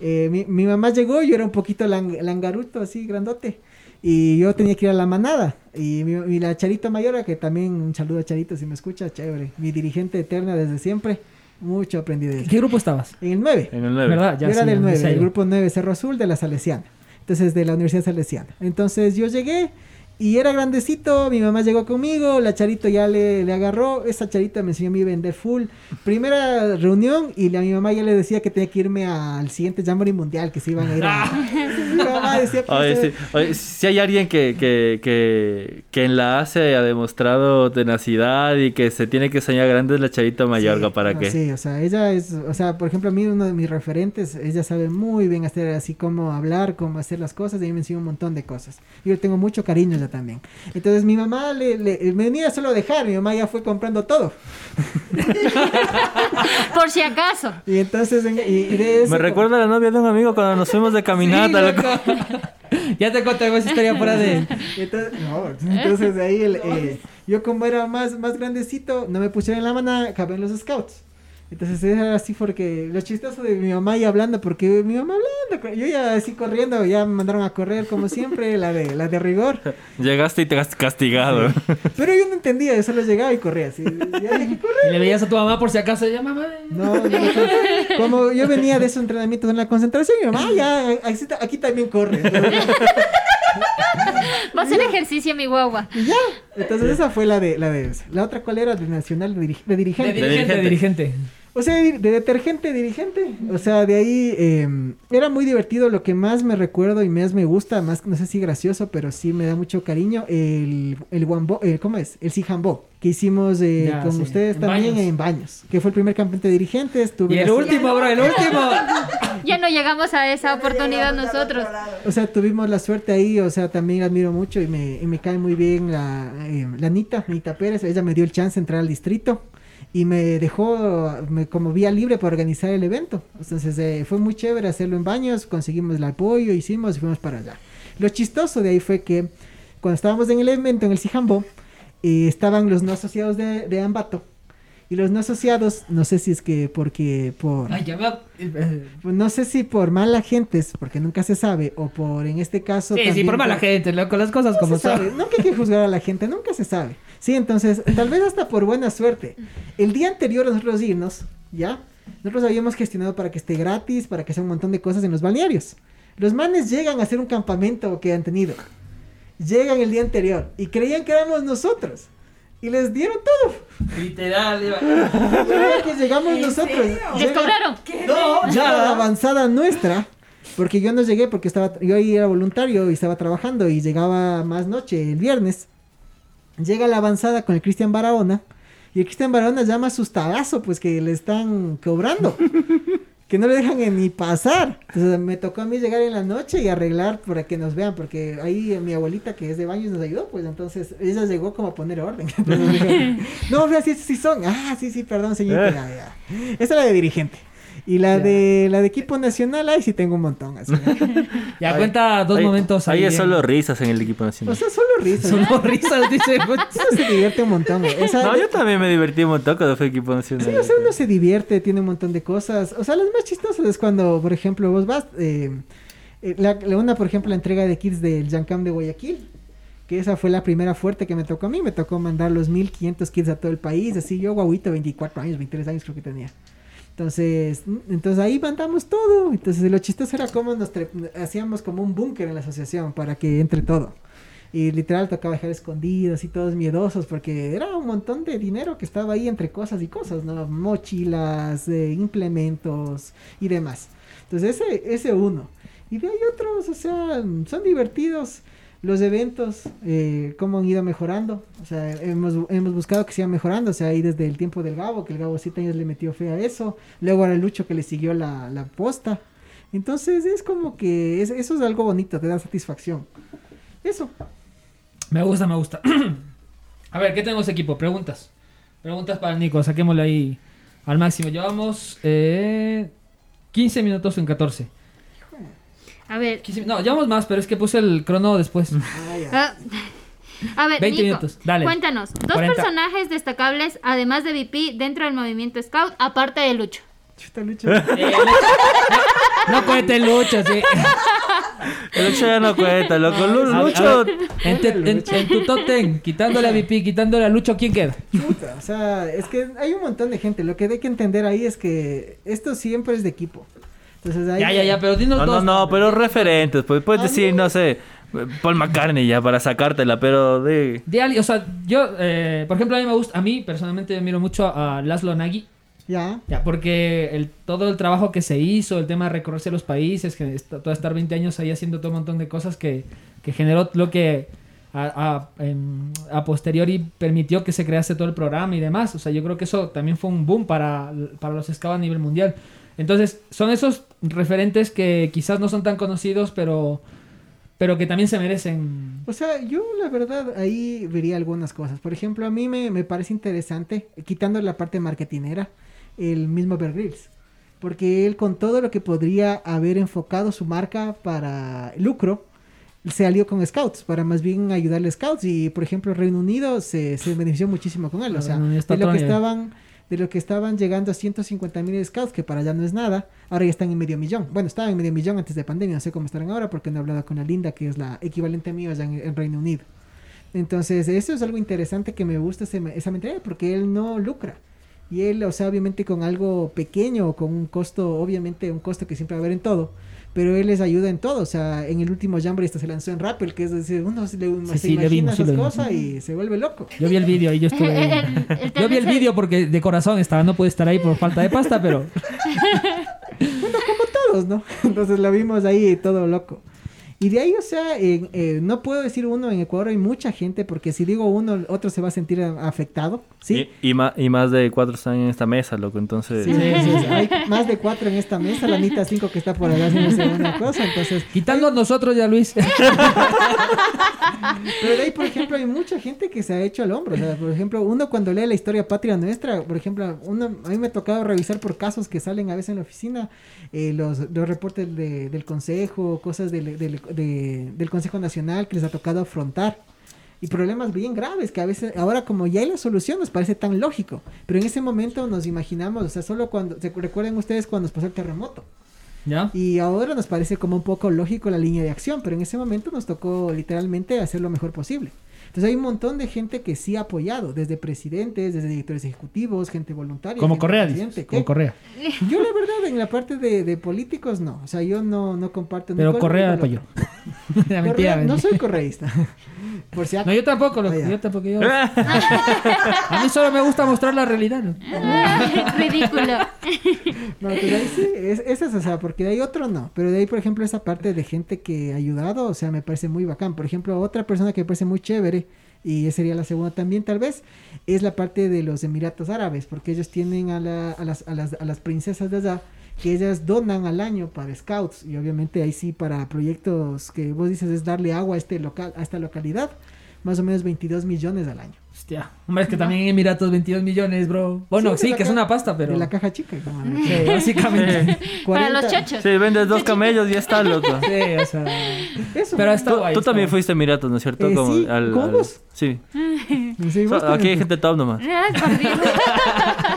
eh, mi, mi mamá llegó, yo era un poquito lang- langaruto, así, grandote. Y yo tenía que ir a la manada. Y, mi, y la Charito Mayora, que también un saludo a Charito si me escucha, chévere. Mi dirigente eterna desde siempre. Mucho aprendí de ¿En ella. qué grupo estabas? En el 9. En el 9. ¿Verdad? yo era sí, del ya 9, sé el yo. grupo 9 Cerro Azul de la Salesiana. Entonces, de la Universidad Salesiana. Entonces, yo llegué y era grandecito. Mi mamá llegó conmigo. La Charito ya le, le agarró. Esa Charita me enseñó a mí a vender full. Primera reunión y la, mi mamá ya le decía que tenía que irme al siguiente Jamboree Mundial que se iban a ir a. mi mamá decía, pues, Oye, sí, oye, si hay alguien que, que, que, que en la ACE ha demostrado tenacidad y que se tiene que soñar grande es la Charita Mayorga, Sí, ¿para no, qué? Sí, o sea, ella es, o sea, por ejemplo, a mí uno de mis referentes, ella sabe muy bien hacer así cómo hablar, cómo hacer las cosas, y a mí me enseñó un montón de cosas. Yo tengo mucho cariño también. Entonces mi mamá le, le- me venía solo a dejar, mi mamá ya fue comprando todo. Por si acaso. Y entonces, en- y, y de eso... Me recuerda a la novia de un amigo cuando nos fuimos de caminata. Sí, loco. loco. ya te conté esa historia fuera de... Entonces, no, entonces de ahí el, eh, yo como era más, más grandecito, no me pusieron en la manada, acabé en los scouts. Entonces era así porque lo chistoso de mi mamá ya hablando, porque mi mamá hablando, yo ya así corriendo, ya me mandaron a correr como siempre, la de, la de rigor. Llegaste y te has castigado. Pero yo no entendía, yo solo llegaba y corría así. Ya dije, "Corre". Y le veías a tu mamá por si acaso, ya mamá. No, no, no. como yo venía de esos entrenamientos en la concentración, mi mamá ya, aquí, aquí también corre. Va a hacer ejercicio, mi guagua. Y ya. Entonces esa fue la de, la de, la otra cuál era, de nacional, de, diri- de De dirigente. de dirigente. O sea, de, de detergente, dirigente. O sea, de ahí eh, era muy divertido. Lo que más me recuerdo y más me gusta, más no sé si gracioso, pero sí me da mucho cariño, el, el Wambo, el, ¿cómo es? El Sijambo, que hicimos eh, Ya, con sí. ustedes En también Baños. en Baños, que fue el primer campeonato de dirigentes. Tuve Y el último, bro, el último. Ya no llegamos a esa oportunidad nosotros. O sea, tuvimos la suerte ahí, o sea, también admiro mucho y me, y me cae muy bien la, eh, la Anita, Anita Pérez, ella me dio el chance de entrar al distrito y me dejó me, como vía libre para organizar el evento. Entonces eh, fue muy chévere hacerlo en baños, conseguimos el apoyo, hicimos y fuimos para allá. Lo chistoso de ahí fue que cuando estábamos en el evento, en el Sijambo, eh, estaban los no asociados de, de Ambato. Y los no asociados, no sé si es que porque por... Ay, ya veo. no sé si por mala gentes, porque nunca se sabe, o por en este caso. Sí, sí, por mala gente, loco, las cosas No como se sabe, son. Nunca hay que juzgar a la gente, nunca se sabe. Sí, entonces, tal vez hasta por buena suerte. El día anterior a nosotros irnos, ¿ya? Nosotros habíamos gestionado para que esté gratis, para que sea un montón de cosas en los balnearios. Los manes llegan a hacer un campamento que han tenido. Llegan el día anterior y creían que éramos nosotros. Y les dieron todo. Literal, iba. Creían que llegamos nosotros. ¿Les cobraron? no, ya la avanzada nuestra. Porque yo no llegué porque estaba, yo ahí era voluntario y estaba trabajando y llegaba más noche el viernes. Llega la avanzada con el Cristian Barahona y el Cristian Barahona llama asustadazo pues que le están cobrando. que no le dejan ni pasar. Entonces me tocó a mí llegar en la noche y arreglar para que nos vean porque ahí mi abuelita que es de baños nos ayudó pues entonces ella llegó como a poner orden. Entonces dijo, no, vea, sí, sí son. Ah, sí, sí, perdón, señor. Ya, ya. Esa es la de dirigente. Y la de la de equipo nacional, ahí sí tengo un montón. Así. Ya Ahí- cuenta dos ahí- momentos Ahí ahí. es solo risas en el equipo O nacional. sea, solo risas. Solo risas, dice. Uno se divierte un montón. O sea, No, yo también me divertí un montón cuando fue equipo nacional. Sí, o sea, uno se divierte, tiene un montón de cosas. O sea, las más chistosas es cuando, por ejemplo, vos vas. eh, eh, la, la una, por ejemplo, la entrega de kits del Jancam de Guayaquil. Que esa fue la primera fuerte que me tocó a mí. Me tocó mandar los 1500 kits a todo el país. Así yo, guaguito, 24 años, 23 años creo que tenía. Entonces, entonces ahí mandamos todo. Entonces, lo chistoso era cómo nos hacíamos como un búnker en la asociación para que entre todo. Y literal tocaba dejar escondidos y todos miedosos porque era un montón de dinero que estaba ahí entre cosas y cosas, ¿no? Mochilas, eh, implementos y demás. Entonces ese, ese uno. Y de ahí otros, o sea, son divertidos los eventos, eh, cómo han ido mejorando. O sea, hemos, hemos buscado que sigan mejorando. O sea, ahí desde el tiempo del Gabo, que el Gabo siete años le metió fe a eso. Luego ahora Lucho que le siguió la, la posta. Entonces es como que es- eso es algo bonito, te da satisfacción. Eso. Me gusta, me gusta. A ver, ¿qué tenemos equipo? Preguntas. Preguntas para Nico, saquémosle ahí al máximo. Llevamos eh, 15 minutos en 14. A ver. 15 no, llevamos más, pero es que puse el crono después. Ah, a ver, 20 Nico, minutos, dale. cuéntanos. Dos 40. personajes destacables, además de VP, dentro del movimiento Scout, aparte de Lucho. Chuta, Lucho. Eh, no cuente Lucho, sí. El Lucho ya no cuenta, loco. Lu- A ver, Lucho. a ver, en, te- en- en tu top 10, quitándole a VP, quitándole a Lucho, ¿quién queda? Puta, o sea, es que hay un montón de gente. Lo que hay que entender ahí es que esto siempre es de equipo. Entonces ahí Ya, ya, ya, pero dinos No, no, dos. no, pero referentes. Pues puedes decir, no. sé, Paul McCartney ya para sacártela, pero de. De o sea, yo, eh, por ejemplo, a mí me gusta, a mí personalmente miro mucho a Laszlo Nagy. Ya. Ya, porque el, todo el trabajo que se hizo, el tema de recorrerse los países, que est- todo estar 20 años ahí haciendo todo un montón de cosas que, que generó lo que a, a- em, a posteriori permitió que se crease todo el programa y demás. O sea, yo creo que eso también fue un boom para, para los scouts a nivel mundial. Entonces, son esos referentes que quizás no son tan conocidos, pero, pero que también se merecen. O sea, yo la verdad ahí vería algunas cosas. Por ejemplo, a mí me, me parece interesante, quitando la parte marketinera, el mismo Bear Grylls. Porque él con todo lo que podría haber enfocado su marca para lucro, se alió con Scouts, para más bien ayudarle a Scouts. Y por ejemplo, Reino Unido se, se benefició muchísimo con él. O sea, de lo que estaban de lo que estaban llegando a 150 mil scouts, que para allá no es nada, ahora ya están en medio millón. Bueno, estaban en medio millón antes de pandemia, no sé cómo estarán ahora porque no he hablado con la Linda, que es la equivalente mío allá en, en Reino Unido. Entonces, eso es algo interesante que me gusta esa mentalidad, porque él no lucra. Y él, o sea, obviamente con algo pequeño, con un costo, obviamente un costo que siempre va a haber en todo, pero él les ayuda en todo. O sea, en el último Jamboree hasta se lanzó en Rappel, que es decir, uno se, le, se sí, imagina vimos, sí, esas vimos. cosas y se vuelve loco. Yo vi el vídeo y yo estuve ahí. El- el Yo vi el vídeo porque de corazón estaba, no pude estar ahí por falta de pasta, pero todos, ¿no? Entonces lo vimos ahí todo loco. Y de ahí, o sea, eh, no puedo decir uno, en Ecuador hay mucha gente, porque si digo uno, otro se va a sentir afectado, ¿sí? Y, y, y más de cuatro están en esta mesa, loco. Entonces, Sí, entonces, hay más de cuatro en esta mesa, la Anita cinco que está por allá haciendo una cosa, entonces... quitando nosotros ya Luis. Pero de ahí, por ejemplo, hay mucha gente que se ha hecho al hombro. O sea, por ejemplo, uno cuando lee la historia patria nuestra, por ejemplo, uno, a mí me ha tocado revisar por casos que salen a veces en la oficina, eh, los, los reportes de- del Consejo, cosas del, del, de- del Consejo Nacional que les ha tocado afrontar. Y problemas bien graves que a veces, ahora como ya hay la solución, nos parece tan lógico. Pero en ese momento nos imaginamos, o sea, solo cuando, ¿se recuerdan ustedes cuando nos pasó el terremoto? ¿Ya? Y ahora nos parece como un poco lógico la línea de acción, pero en ese momento nos tocó literalmente hacer lo mejor posible. Entonces hay un montón de gente que sí ha apoyado, desde presidentes, desde directores ejecutivos, gente voluntaria. Como gente Correa, dices. Como. Correa. Yo la verdad en la parte de, de políticos no, o sea, yo no, no comparto. Pero Correa apoyó. Correa- no soy correísta. Por si No, yo tampoco, ya. yo tampoco. Yo... A mí solo me gusta mostrar la realidad. ¿no? Ridículo. No, pues ahí sí, es, ese es, o sea, porque de ahí otro no. Pero de ahí, por ejemplo, esa parte de gente que ha ayudado, o sea, me parece muy bacán. Por ejemplo, otra persona que me parece muy chévere, y esa sería la segunda también, tal vez, es la parte de los Emiratos Árabes, porque ellos tienen a, la- a, las, a, las, a las princesas de allá, que ellas donan al año para scouts, y obviamente ahí sí para proyectos que vos dices es darle agua a, este local, a esta localidad, más o menos 22 millones al año. Hostia. Hombre, es que también en Emiratos 22 millones, bro. Bueno, sí, la que es una pasta, pero. De la caja chica. como- Sí, básicamente. Para 40 los chochos. sí, vendes dos camellos y ya está, loco. Sí, o sea. Eso. Pero está Tú, guay. tú está también guay. fuiste a Emiratos, ¿no es cierto? Eh, sí, ¿cómo vos? Sí. Sí, So- aquí hay también. gente top nomás. Ay, por Dios.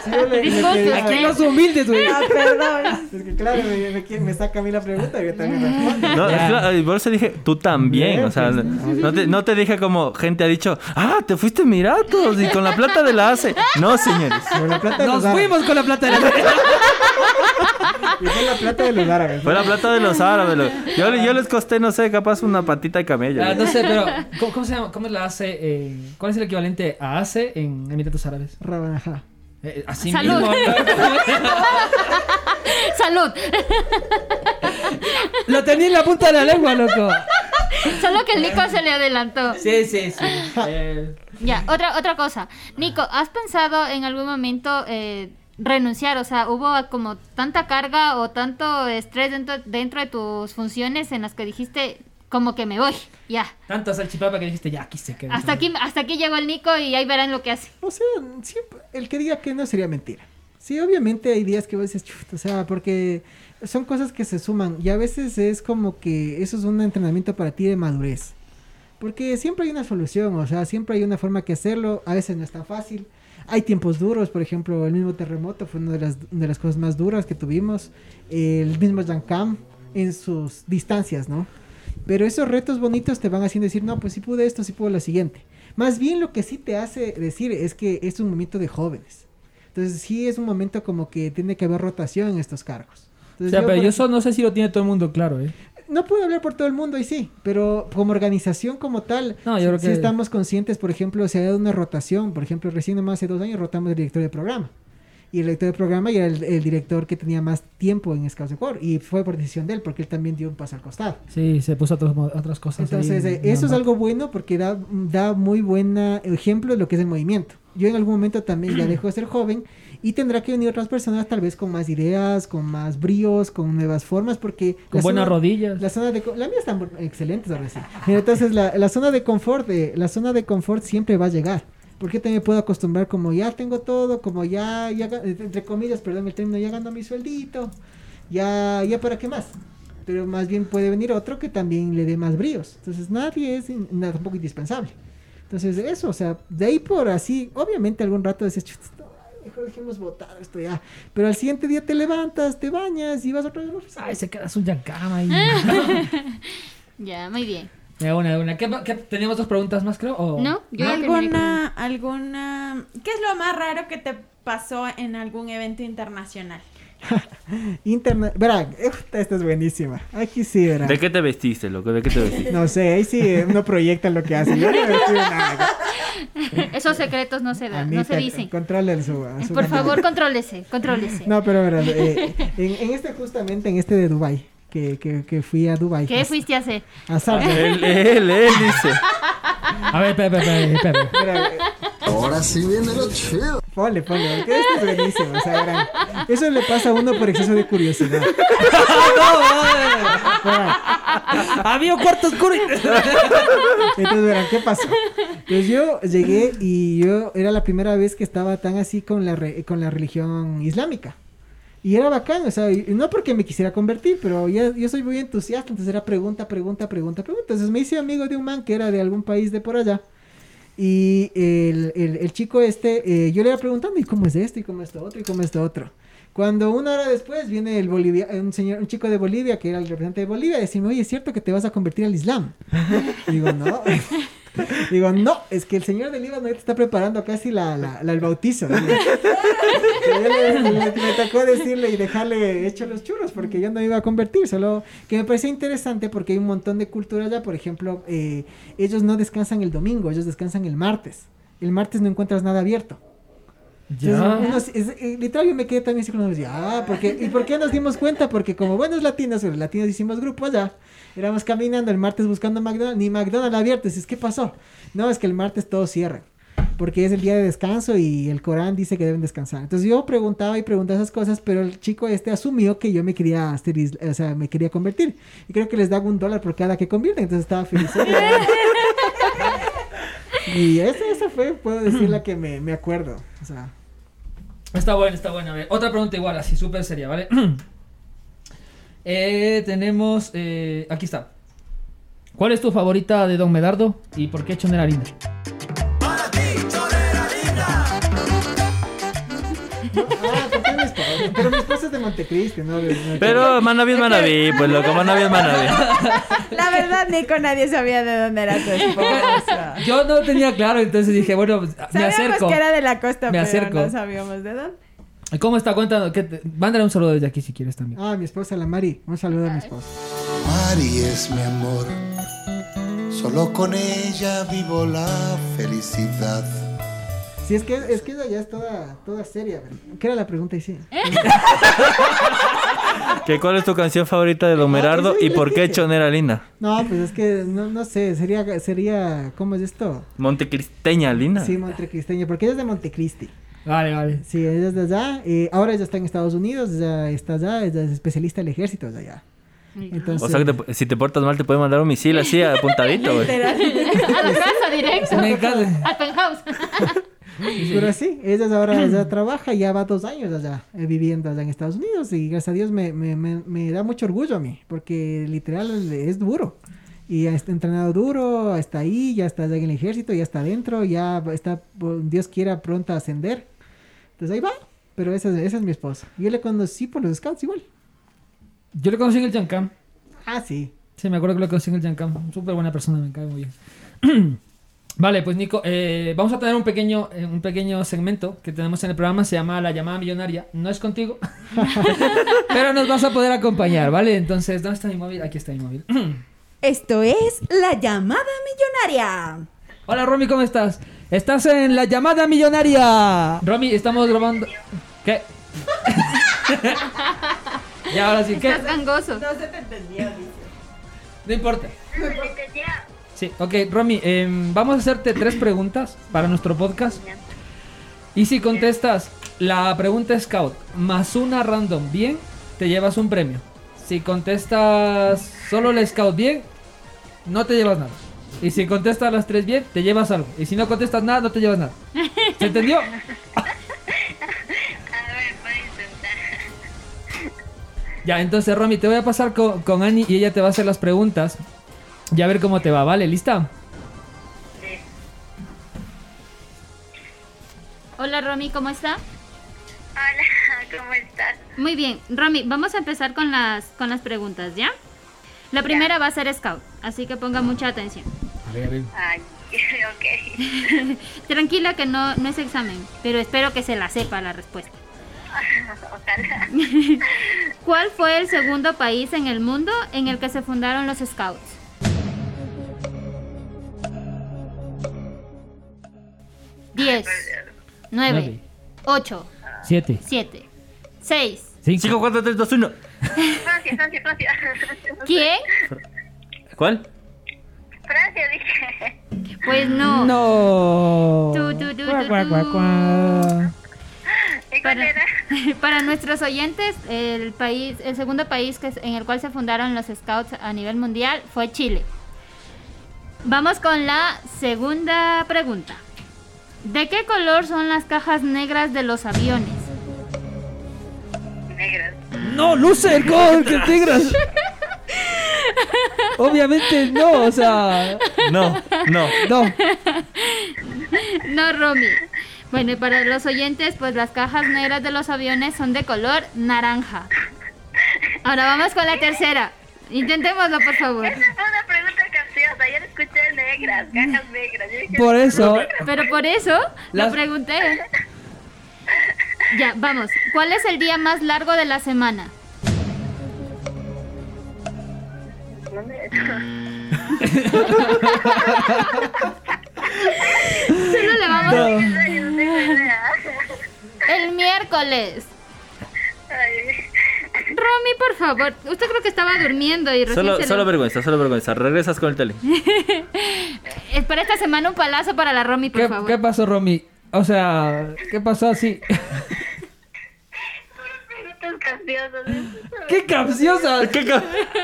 Sí, yo le- le Disculpe, pedí- Aquí Los humildes, güey. Ah, perdón. Es que claro, me, me, saca a mí la pregunta y yo también respondo. No, Ya. es claro, y por eso dije, tú también. O sea, Pues, no te, no te dije como gente ha dicho, ah, te fuiste a Emiratos y con la plata de la ACE. No, señores. Con la plata de Nos los fuimos con la plata de la. Y fue la plata de los árabes. Fue la plata de los árabes. lo- Yo, yo les costé, no sé, capaz una patita de camello. Ah, no sé, pero. ¿cómo, cómo se llama? ¿Cómo es la ACE? eh, ¿Cuál es el equivalente a ACE en Emiratos Árabes? Rabanajá. Eh, así Salud. mismo. Salud. Lo tenía en la punta de la lengua, loco. Solo que el Nico se le adelantó. Sí, sí, sí. Eh, Ya, otra, otra cosa. Nico, ¿has pensado en algún momento eh, renunciar? O sea, ¿hubo como tanta carga o tanto estrés dentro, dentro de tus funciones en las que dijiste como que me voy? Ya. tanto salchipapa que dijiste, ya, aquí se queda. Hasta aquí, hasta aquí llegó el Nico y ahí verán lo que hace. O sea, siempre, el que diga que no sería mentira. Sí, obviamente hay días que vos dices, o sea, porque son cosas que se suman y a veces es como que eso es un entrenamiento para ti de madurez. Porque siempre hay una solución, o sea, siempre hay una forma que hacerlo, a veces no es tan fácil. Hay tiempos duros, por ejemplo, el mismo terremoto fue una de las, de las cosas más duras que tuvimos. El mismo Jancam en sus distancias, ¿no? Pero esos retos bonitos te van haciendo decir, no, pues sí pude esto, sí pude lo siguiente. Más bien lo que sí te hace decir es que es un momento de jóvenes. Entonces sí es un momento como que tiene que haber rotación en estos cargos. O sea, pero yo eso no sé si lo tiene todo el mundo claro, ¿eh? no puedo hablar por todo el mundo y sí, pero como organización como tal, No, yo creo que- estamos conscientes, por ejemplo, se ha dado una rotación, por ejemplo, recién nomás hace dos años rotamos el director de programa. Y el director de programa ya era el, el director que tenía más tiempo en Scouts Ecuador. Y fue por decisión de él, porque él también dio un paso al costado. Sí, se puso otros mo- otras cosas. Entonces, eh, eso es algo bueno porque da, da muy buen ejemplo de lo que es el movimiento. Yo en algún momento también ya dejo de ser joven y tendrá que venir otras personas tal vez con más ideas, con más bríos, con nuevas formas, porque... Con buenas zona- rodillas. La zona de... La mía están excelentes ahora sí. Entonces, la, la zona de confort, de, la zona de confort siempre va a llegar. Porque también puedo acostumbrar como ya tengo todo, como ya, ya entre comillas, perdón el término, ya gano mi sueldito, ya, ya para qué más. Pero más bien puede venir otro que también le dé más bríos. Entonces nadie es tampoco indispensable. Entonces eso, o sea, de ahí por así, obviamente algún rato "Chut, mejor dejemos votar esto ya. Pero al siguiente día te levantas, te bañas y vas otra vez a la oficina. Ay, se queda su yancama ahí. Ya, muy bien. de una, de una. ¿Qué, qué- teníamos dos preguntas más, creo? o- ¿Alguna, alguna... ¿Qué es lo más raro que te pasó en algún evento internacional? Internet, verá, esta, esta es buenísima. Aquí sí, verá. ¿De qué te vestiste, loco? ¿De qué te vestiste? No sé, ahí sí eh, uno proyecta lo que hace. Yo no he vestido nada. con- Esos secretos no se dan, no se dicen. Controlen su, su- Por favor, contrólese, contrólese. No, pero verá, eh, en, en este justamente, en este de Dubai, que, que, que fui a Dubai. ¿Qué fuiste a hacer? A Sarda. Él, él, él dice. A ver, espera, espera, espera, Ahora sí viene lo chido. Ponle, ponle, esto es buenísimo. O sea, verán, eso le pasa a uno por exceso de curiosidad. Había un cuarto oscuro. Entonces, verán, ¿qué pasó? Pues yo llegué y yo era la primera vez que estaba tan así con la, re- con la religión islámica. Y era bacán, o sea, y no porque me quisiera convertir, pero ya- yo soy muy entusiasta, entonces era pregunta, pregunta, pregunta, pregunta. Entonces me hice amigo de un man que era de algún país de por allá. Y el, el- el chico este, eh, yo le iba preguntando, ¿y cómo es esto? ¿Y cómo es esto otro? ¿Y cómo es esto otro? Cuando una hora después viene el Bolivia, un señor, un chico de Bolivia, que era el representante de Bolivia, a decirme, oye, ¿es cierto que te vas a convertir al Islam? Digo, no. Digo, no, es que el señor del Líbano está preparando casi la, la- la- el bautizo. Le- le- me tocó decirle y dejarle hecho los churros porque yo no iba a convertir, solo que me parecía interesante porque hay un montón de cultura allá, por ejemplo, eh, ellos no descansan el domingo, ellos descansan el martes. El martes no encuentras nada abierto. Entonces, Ya. es- eh, literal yo me quedé también así con los ah, porque ¿y por qué nos dimos cuenta? Porque como buenos latinos, los latinos hicimos grupo allá, éramos caminando el martes buscando McDonald's, ni McDonald's abierto, es ¿qué pasó? No, es que el martes todos cierran. Porque es el día de descanso y el Corán dice que deben descansar. Entonces yo preguntaba y preguntaba esas cosas, pero el chico este asumió que yo me quería o sea, me quería convertir. Y creo que les daba un dólar por cada que convierten, entonces estaba feliz. y esa, esa fue, puedo decir la que me, me acuerdo. O sea, Está bueno, está bueno. A ver, otra pregunta igual, así, súper seria, ¿vale? Eh, tenemos. eh, aquí está. ¿Cuál es tu favorita de Don Medardo y por qué Chonera Linda? ¿por qué mi esposa? Pero mi esposa es de Montecristi, ¿no? De- no- Pero Manaví es Manaví, pues loco, Manaví es Manaví. La verdad, Nico, nadie sabía de dónde era tu esposa. Yo no tenía claro, entonces dije, bueno, pues, me Sabíamos acerco. que era de la costa, Me pero acerco. no sabíamos de dónde. ¿Cómo está? Cuéntanos. ¿qué te- Mándale un saludo desde aquí si quieres también. Ah, mi esposa, la Mari. Un saludo a mi esposa. Mari es mi amor. Solo con ella vivo la felicidad. Sí, es que, es que ella ya es toda, toda seria. ¿Qué era la pregunta? Y sí. ¿Qué, ¿Cuál es tu canción favorita de Don Merardo y por qué Chonera Linda? No, pues es que no, no sé, sería, sería, ¿cómo es esto? Montecristeña Linda. Sí, Montecristeña, porque ella es de Montecristi. Vale, vale. Sí, ella es de allá. eh, ahora ella está en Estados Unidos, ella está allá, ella es especialista del ejército de allá. Entonces, O sea, que te- si te portas mal te puede mandar un misil así apuntadito, güey. A la casa directo. Me encanta. Al penthouse. Pero sí, ella ahora ya trabaja, ya va dos años allá eh, viviendo allá en Estados Unidos y gracias a Dios me, me, me, me da mucho orgullo a mí, porque literal es duro. Y ha entrenado duro, está ahí, ya está allá en el ejército, ya está adentro, ya está, po- Dios quiera pronto ascender. Entonces ahí va, pero esa, es- esa es mi esposa. Yo le conocí por los scouts igual. Yo le conocí en el Jancam. Ah, sí. Sí, me acuerdo que lo conocí en el Jancam. Súper buena persona, me cae muy bien. vale, pues Nico, eh, vamos a tener un pequeño, eh, un pequeño segmento que tenemos en el programa, se llama La llamada millonaria. No es contigo, pero nos vas a poder acompañar, ¿vale? Entonces, ¿dónde está mi móvil? Aquí está mi móvil. Esto es La Llamada Millonaria. Hola Romy, ¿cómo estás? Estás en La llamada millonaria. Romy, estamos grabando... ¿Qué? y ahora sí, ¿qué? Estás gangoso. No se te entendió, No importa. Sí, ok, Romy, em, vamos a hacerte tres preguntas para nuestro podcast. Y si contestas la pregunta Scout más una random bien, te llevas un premio. Si contestas solo la Scout bien, no te llevas nada. Y si contestas las tres bien, te llevas algo. Y si no contestas nada, no te llevas nada. ¿Se entendió? Ya, entonces Romy, te voy a pasar con, con Annie y ella te va a hacer las preguntas. Y a ver cómo te va, ¿vale? ¿Lista? Hola Romy, ¿cómo está? ¿cómo estás? Muy bien, Romy, vamos a empezar con las, con las preguntas, ¿ya? La primera va a ser Scout, así que ponga mucha atención. A ver, a ver. Ay, ok. Tranquila que no, no es examen, pero espero que se la sepa la respuesta. Ojalá. ¿Cuál fue el segundo país en el mundo en el que se fundaron los Scouts? Diez, nueve, Nueve. ocho, Siete. siete, seis. Cinco. 5, 4, 3, 2, 1. Francia, Francia, Francia. ¿Quién? ¿Cuál? Francia, dije. Pues no. No. Tu, tu, tu, Cuá, cuá, cuá, cuá. ¿Y cuál Para, era? para nuestros oyentes, el país, el segundo país que, en el cual se fundaron los Scouts a nivel mundial fue Chile. Vamos con la segunda pregunta. ¿De qué color son las cajas negras de los aviones? Negras. No, luce el gol, que tigras. Obviamente no, o sea, No, no. no. No, Romy. Bueno, y para los oyentes, pues las cajas negras de los aviones son de color naranja. Ahora vamos con la tercera. Intentémoslo, por favor. Esa fue una pregunta no escuché negras, cajas negras. Yo dije, Por eso, Pero por eso Las- lo pregunté. Ya, vamos. ¿Cuál es el día más largo de la semana? ¿dónde? Solo le vamos No. El miércoles. Romy, por favor. Usted creo que estaba durmiendo y recién Solo, se le- solo vergüenza, solo vergüenza. Regresas con el tele. Es para esta semana un palazo para la Romy, por ¿qué, favor. qué pasó, Romy? O sea, ¿qué pasó así? capciosas. ¡Qué capciosa! ¿Qué ca-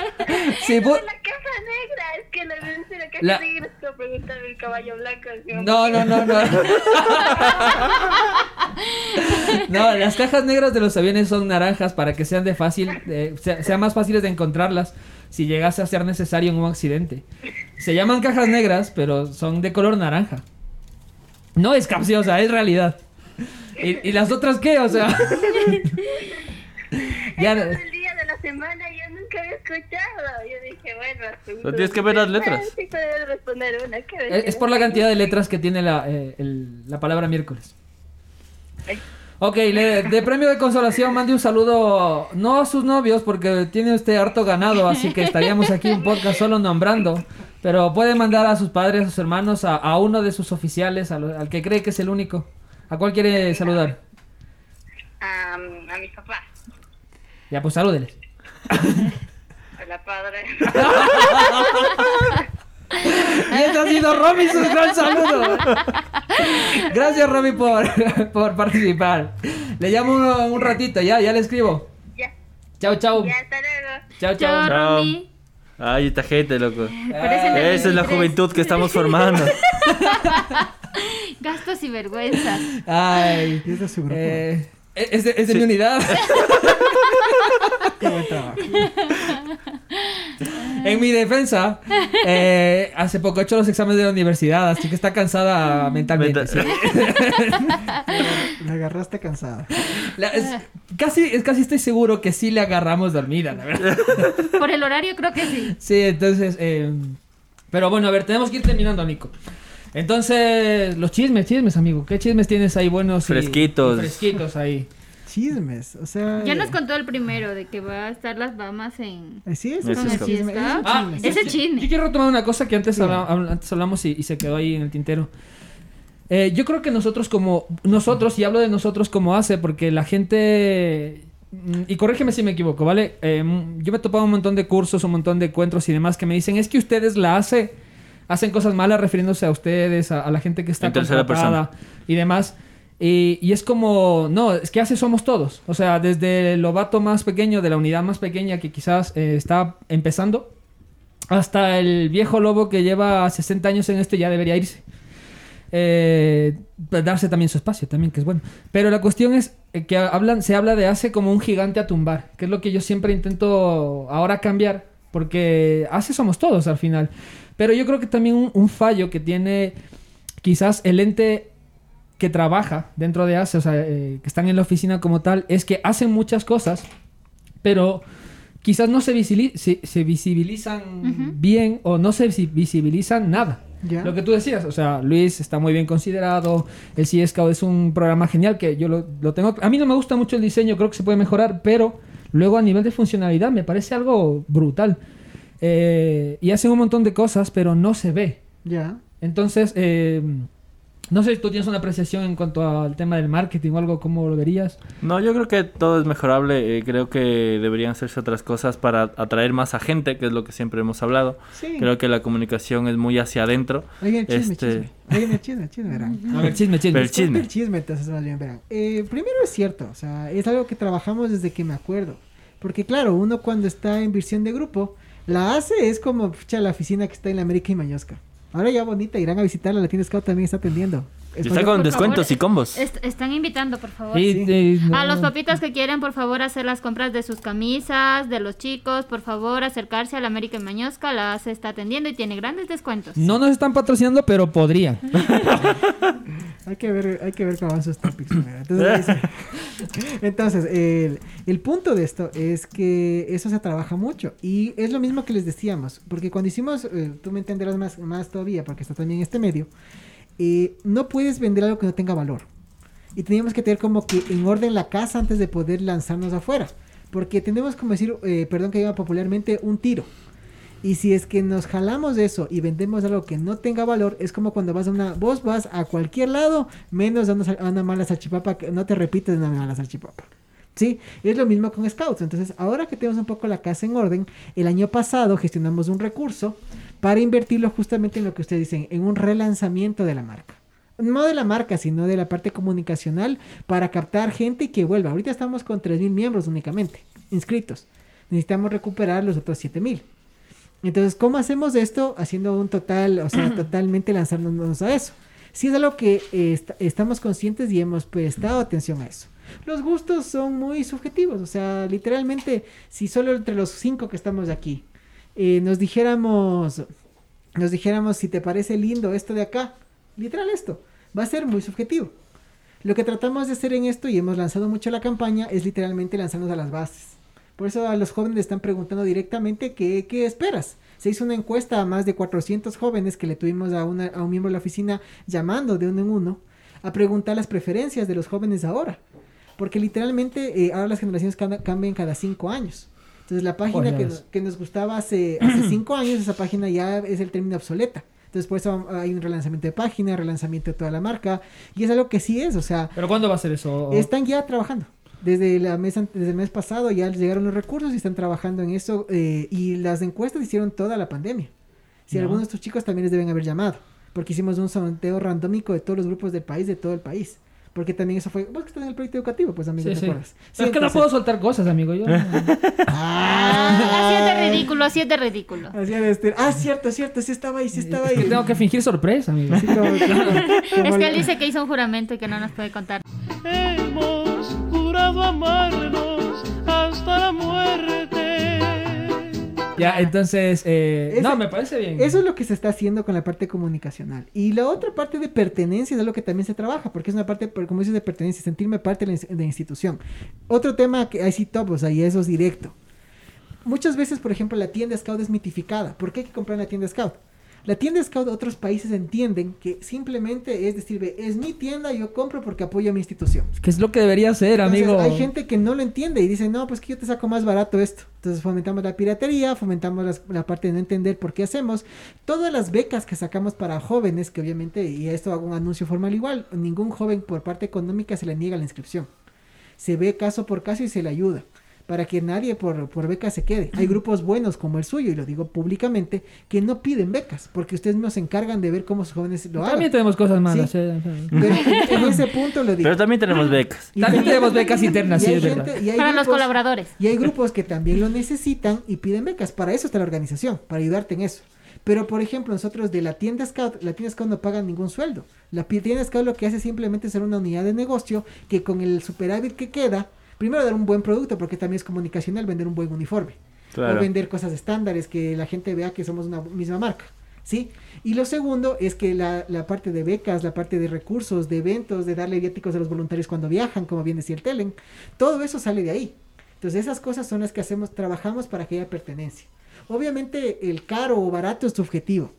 Sí, vos- La caja negra. Es que la, la caja La- negra es como preguntarme el caballo blanco. No, no, no, no. No, las cajas negras de los aviones son naranjas para que sean de fácil, eh, sea- sean más fáciles de encontrarlas si llegase a ser necesario en un accidente. Se llaman cajas negras, pero son de color naranja. No es capciosa, es realidad. ¿Y, y las otras qué? O sea. ya, el día de la semana yo nunca había escuchado. Yo dije, bueno. No tienes que ver las letras. Sí, responder una. Es, es por la cantidad de letras que tiene la, eh, el- la palabra miércoles. Ok, le- de premio de consolación mande un saludo, no a sus novios porque tiene usted harto ganado, así que estaríamos aquí un podcast solo nombrando, pero puede mandar a sus padres, a sus hermanos, a, a uno de sus oficiales, a lo- al que cree que es el único. ¿A cuál quiere saludar? A, a mi papá, Ya, pues salúdeles. a la padre. Y este ha sido Romy, su gran saludo. Gracias, Romy, por, por participar. Le llamo un, un ratito, ya, ya le escribo. ya, Chao, chao. ya, hasta luego. Chao, Chao, chao. Chao. Romy. Ay, esta gente, loco. De Esa es la 23. juventud que estamos formando. Gastos y vergüenzas. Ay. Y es de su grupo. Eh, es de, es de mi unidad. En mi defensa, eh, hace poco he hecho los exámenes de la universidad, así que está cansada mentalmente. Mental- sí. La agarraste cansada. La- es- casi, es casi estoy seguro que sí le agarramos dormida, la verdad. Por el horario creo que sí. Sí, entonces. eh, pero bueno, a ver, tenemos que ir terminando, Nico. Entonces, los chismes, chismes, amigo. ¿Qué chismes tienes ahí buenos? Fresquitos. y fresquitos ahí. Chismes, o sea. Ya nos eh, contó el primero de que va a estar las Bahamas en... Sí, es Ese un es chisme. Ah, chisme. ese yo- chisme. Yo quiero retomar una cosa que antes, Sí. antes hablamos y, y se quedó ahí en el tintero. Eh, yo creo que nosotros como... Nosotros, y hablo de nosotros como hace, porque la gente... mm, Y corrígeme si me equivoco, ¿vale? Eh, mm, yo me he topado un montón de cursos, un montón de encuentros y demás que me dicen, es que ustedes la hace, hacen cosas malas refiriéndose a ustedes, a, a la gente que está En tercera y demás. Y, y es como, no, es que hace somos todos. O sea, desde el lobato más pequeño, de la unidad más pequeña que quizás eh, está empezando, hasta el viejo lobo que lleva 60 años en esto y ya debería irse. Eh, darse también su espacio, también que es bueno. Pero la cuestión es eh, que hablan, se habla de hace como un gigante a tumbar, que es lo que yo siempre intento ahora cambiar, porque hace somos todos al final. Pero yo creo que también un, un fallo que tiene quizás el ente que trabaja dentro de ASE, o sea, eh, que están en la oficina como tal, es que hacen muchas cosas, pero quizás no se, visili- se, se visibilizan bien o no se visi- visibilizan nada. Lo que tú decías, o sea, Luis está muy bien considerado, el CS Scout es un programa genial que yo lo, lo tengo... A mí no me gusta mucho el diseño, creo que se puede mejorar, pero luego a nivel de funcionalidad me parece algo brutal. Eh, y hacen un montón de cosas, pero no se ve. Ya. Entonces, eh, no sé, tú tienes una apreciación en cuanto al tema del marketing o algo, ¿cómo lo verías? No, yo creo que todo es mejorable. eh, creo que deberían hacerse otras cosas para atraer más a gente, que es lo que siempre hemos hablado. Sí. Creo que la comunicación es muy hacia adentro. Oigan, chisme, Este- chisme. Oigan, chisme, chisme, verán. A ver, chisme, chisme. Pero el chisme. El chisme, entonces más bien, verán. Eh, primero es cierto, o sea, es algo que trabajamos desde que me acuerdo. Porque claro, uno cuando está en visión de grupo, la hace es como pucha, la oficina que está en la América y Mañosca. Ahora ya bonita, irán a visitarla, la tienda Scout también está atendiendo. Y está con descuentos favor, y combos. est- están invitando, por favor. Eh, no- A los papitos que quieren, por favor, hacer las compras de sus camisas, de los chicos, por favor, acercarse a la América en Mañosca, la se está atendiendo y tiene grandes descuentos. No nos están patrocinando, pero podrían. Hay que ver, hay que ver cómo van sus topics. Entonces, entonces, el, el punto de esto es que eso se trabaja mucho. Y es lo mismo que les decíamos. Porque cuando hicimos, eh, tú me entenderás más, más todavía, porque está también este medio. eh, no puedes vender algo que no tenga valor. Y teníamos que tener como que en orden la casa antes de poder lanzarnos afuera. Porque tenemos como decir, eh, perdón que diga popularmente, un tiro. Y si es que nos jalamos eso y vendemos algo que no tenga valor, es como cuando vas a una, vos vas a cualquier lado, menos a una, a una mala salchipapa, que no te repites una mala salchipapa. Sí, es lo mismo con Scouts. Entonces, ahora que tenemos un poco la casa en orden, el año pasado gestionamos un recurso para invertirlo justamente en lo que ustedes dicen, en un relanzamiento de la marca. No de la marca, sino de la parte comunicacional para captar gente y que vuelva. Ahorita estamos con 3.000 miembros únicamente, inscritos. Necesitamos recuperar los otros 7.000. Entonces, ¿cómo hacemos esto? Haciendo un total, o sea, totalmente lanzándonos a eso. Si es algo que eh, est- estamos conscientes y hemos prestado atención a eso. Los gustos son muy subjetivos, o sea, literalmente, si solo entre los cinco que estamos aquí eh, nos dijéramos, nos dijéramos si te parece lindo esto de acá, literal esto, va a ser muy subjetivo. Lo que tratamos de hacer en esto, y hemos lanzado mucho la campaña, es literalmente lanzarnos a las bases. Por eso a los jóvenes le están preguntando directamente qué, qué esperas. Se hizo una encuesta a más de 400 jóvenes que le tuvimos a, una- a un miembro de la oficina llamando de uno en uno a preguntar las preferencias de los jóvenes ahora. Porque literalmente eh, ahora las generaciones cam- cambian cada cinco años. Entonces la página Oh, que, nos- que nos gustaba hace, hace cinco años, esa página ya es el término obsoleta. Entonces por eso hay un relanzamiento de página, relanzamiento de toda la marca. Y es algo que sí es, o sea, ¿Pero cuándo va a ser eso? están ya trabajando. Desde, la mes, desde el mes pasado ya llegaron los recursos y están trabajando en eso. eh, y las encuestas hicieron toda la pandemia. Si Ya. algunos de estos chicos también les deben haber llamado. Porque hicimos un sondeo randómico de todos los grupos del país, de todo el país. Porque también eso fue... Vos que estás en el proyecto educativo, pues amigo, Sí, ¿te sí. acuerdas? Pero Sí, es que no puedo soltar cosas, amigo. Yo... Ah, así es de ridículo, así es de ridículo. Así de este- Ah, cierto, cierto, sí estaba ahí, sí estaba Es ahí. que tengo que fingir sorpresa, amigo. Sí, como- como- Es que él dice que hizo un juramento y que no nos puede contar. Jurado amarnos hasta la muerte. Ya, entonces... eh, Ese- no, me parece bien. Eso es lo que se está haciendo con la parte comunicacional. Y la otra parte de pertenencia es algo que también se trabaja, porque es una parte, como dices, de pertenencia, sentirme parte de la, ins- de la institución. Otro tema que hay sí top, o sea, y eso es directo. Muchas veces, por ejemplo, la tienda Scout es mitificada. ¿Por qué hay que comprar en la tienda Scout? La tienda Scout, otros países entienden que simplemente es decir, ve, es mi tienda, yo compro porque apoyo a mi institución. ¿Qué es lo que debería ser, Entonces, amigo? hay gente que no lo entiende y dice, no, pues que yo te saco más barato esto. Entonces fomentamos la piratería, fomentamos las- la parte de no entender por qué hacemos. Todas las becas que sacamos para jóvenes, que obviamente, y esto hago un anuncio formal igual, ningún joven por parte económica se le niega la inscripción. Se ve caso por caso y se le ayuda. Para que nadie por, por beca se quede. Hay grupos buenos como el suyo, y lo digo públicamente, que no piden becas, porque ustedes no se encargan de ver cómo sus jóvenes lo hagan. También tenemos cosas malas. Sí. eh, eh. Pero en ese punto lo digo. Pero también tenemos becas. Y También tenemos becas internas, y sí, es verdad. gente- Para los colaboradores. Y hay grupos que también lo necesitan y piden becas. Para eso está la organización, para ayudarte en eso. Pero, por ejemplo, nosotros de la tienda Scout, la tienda Scout no paga ningún sueldo. La tienda Scout lo que hace es simplemente ser una unidad de negocio que con el superávit que queda, primero dar un buen producto, porque también es comunicacional vender un buen uniforme. Claro. O vender cosas estándares, que la gente vea que somos una misma marca. ¿sí? Y lo segundo es que la, la parte de becas, la parte de recursos, de eventos, de darle viáticos a los voluntarios cuando viajan, como bien decía el Telen, todo eso sale de ahí. Entonces esas cosas son las que hacemos, trabajamos para que haya pertenencia. Obviamente el caro o barato es subjetivo.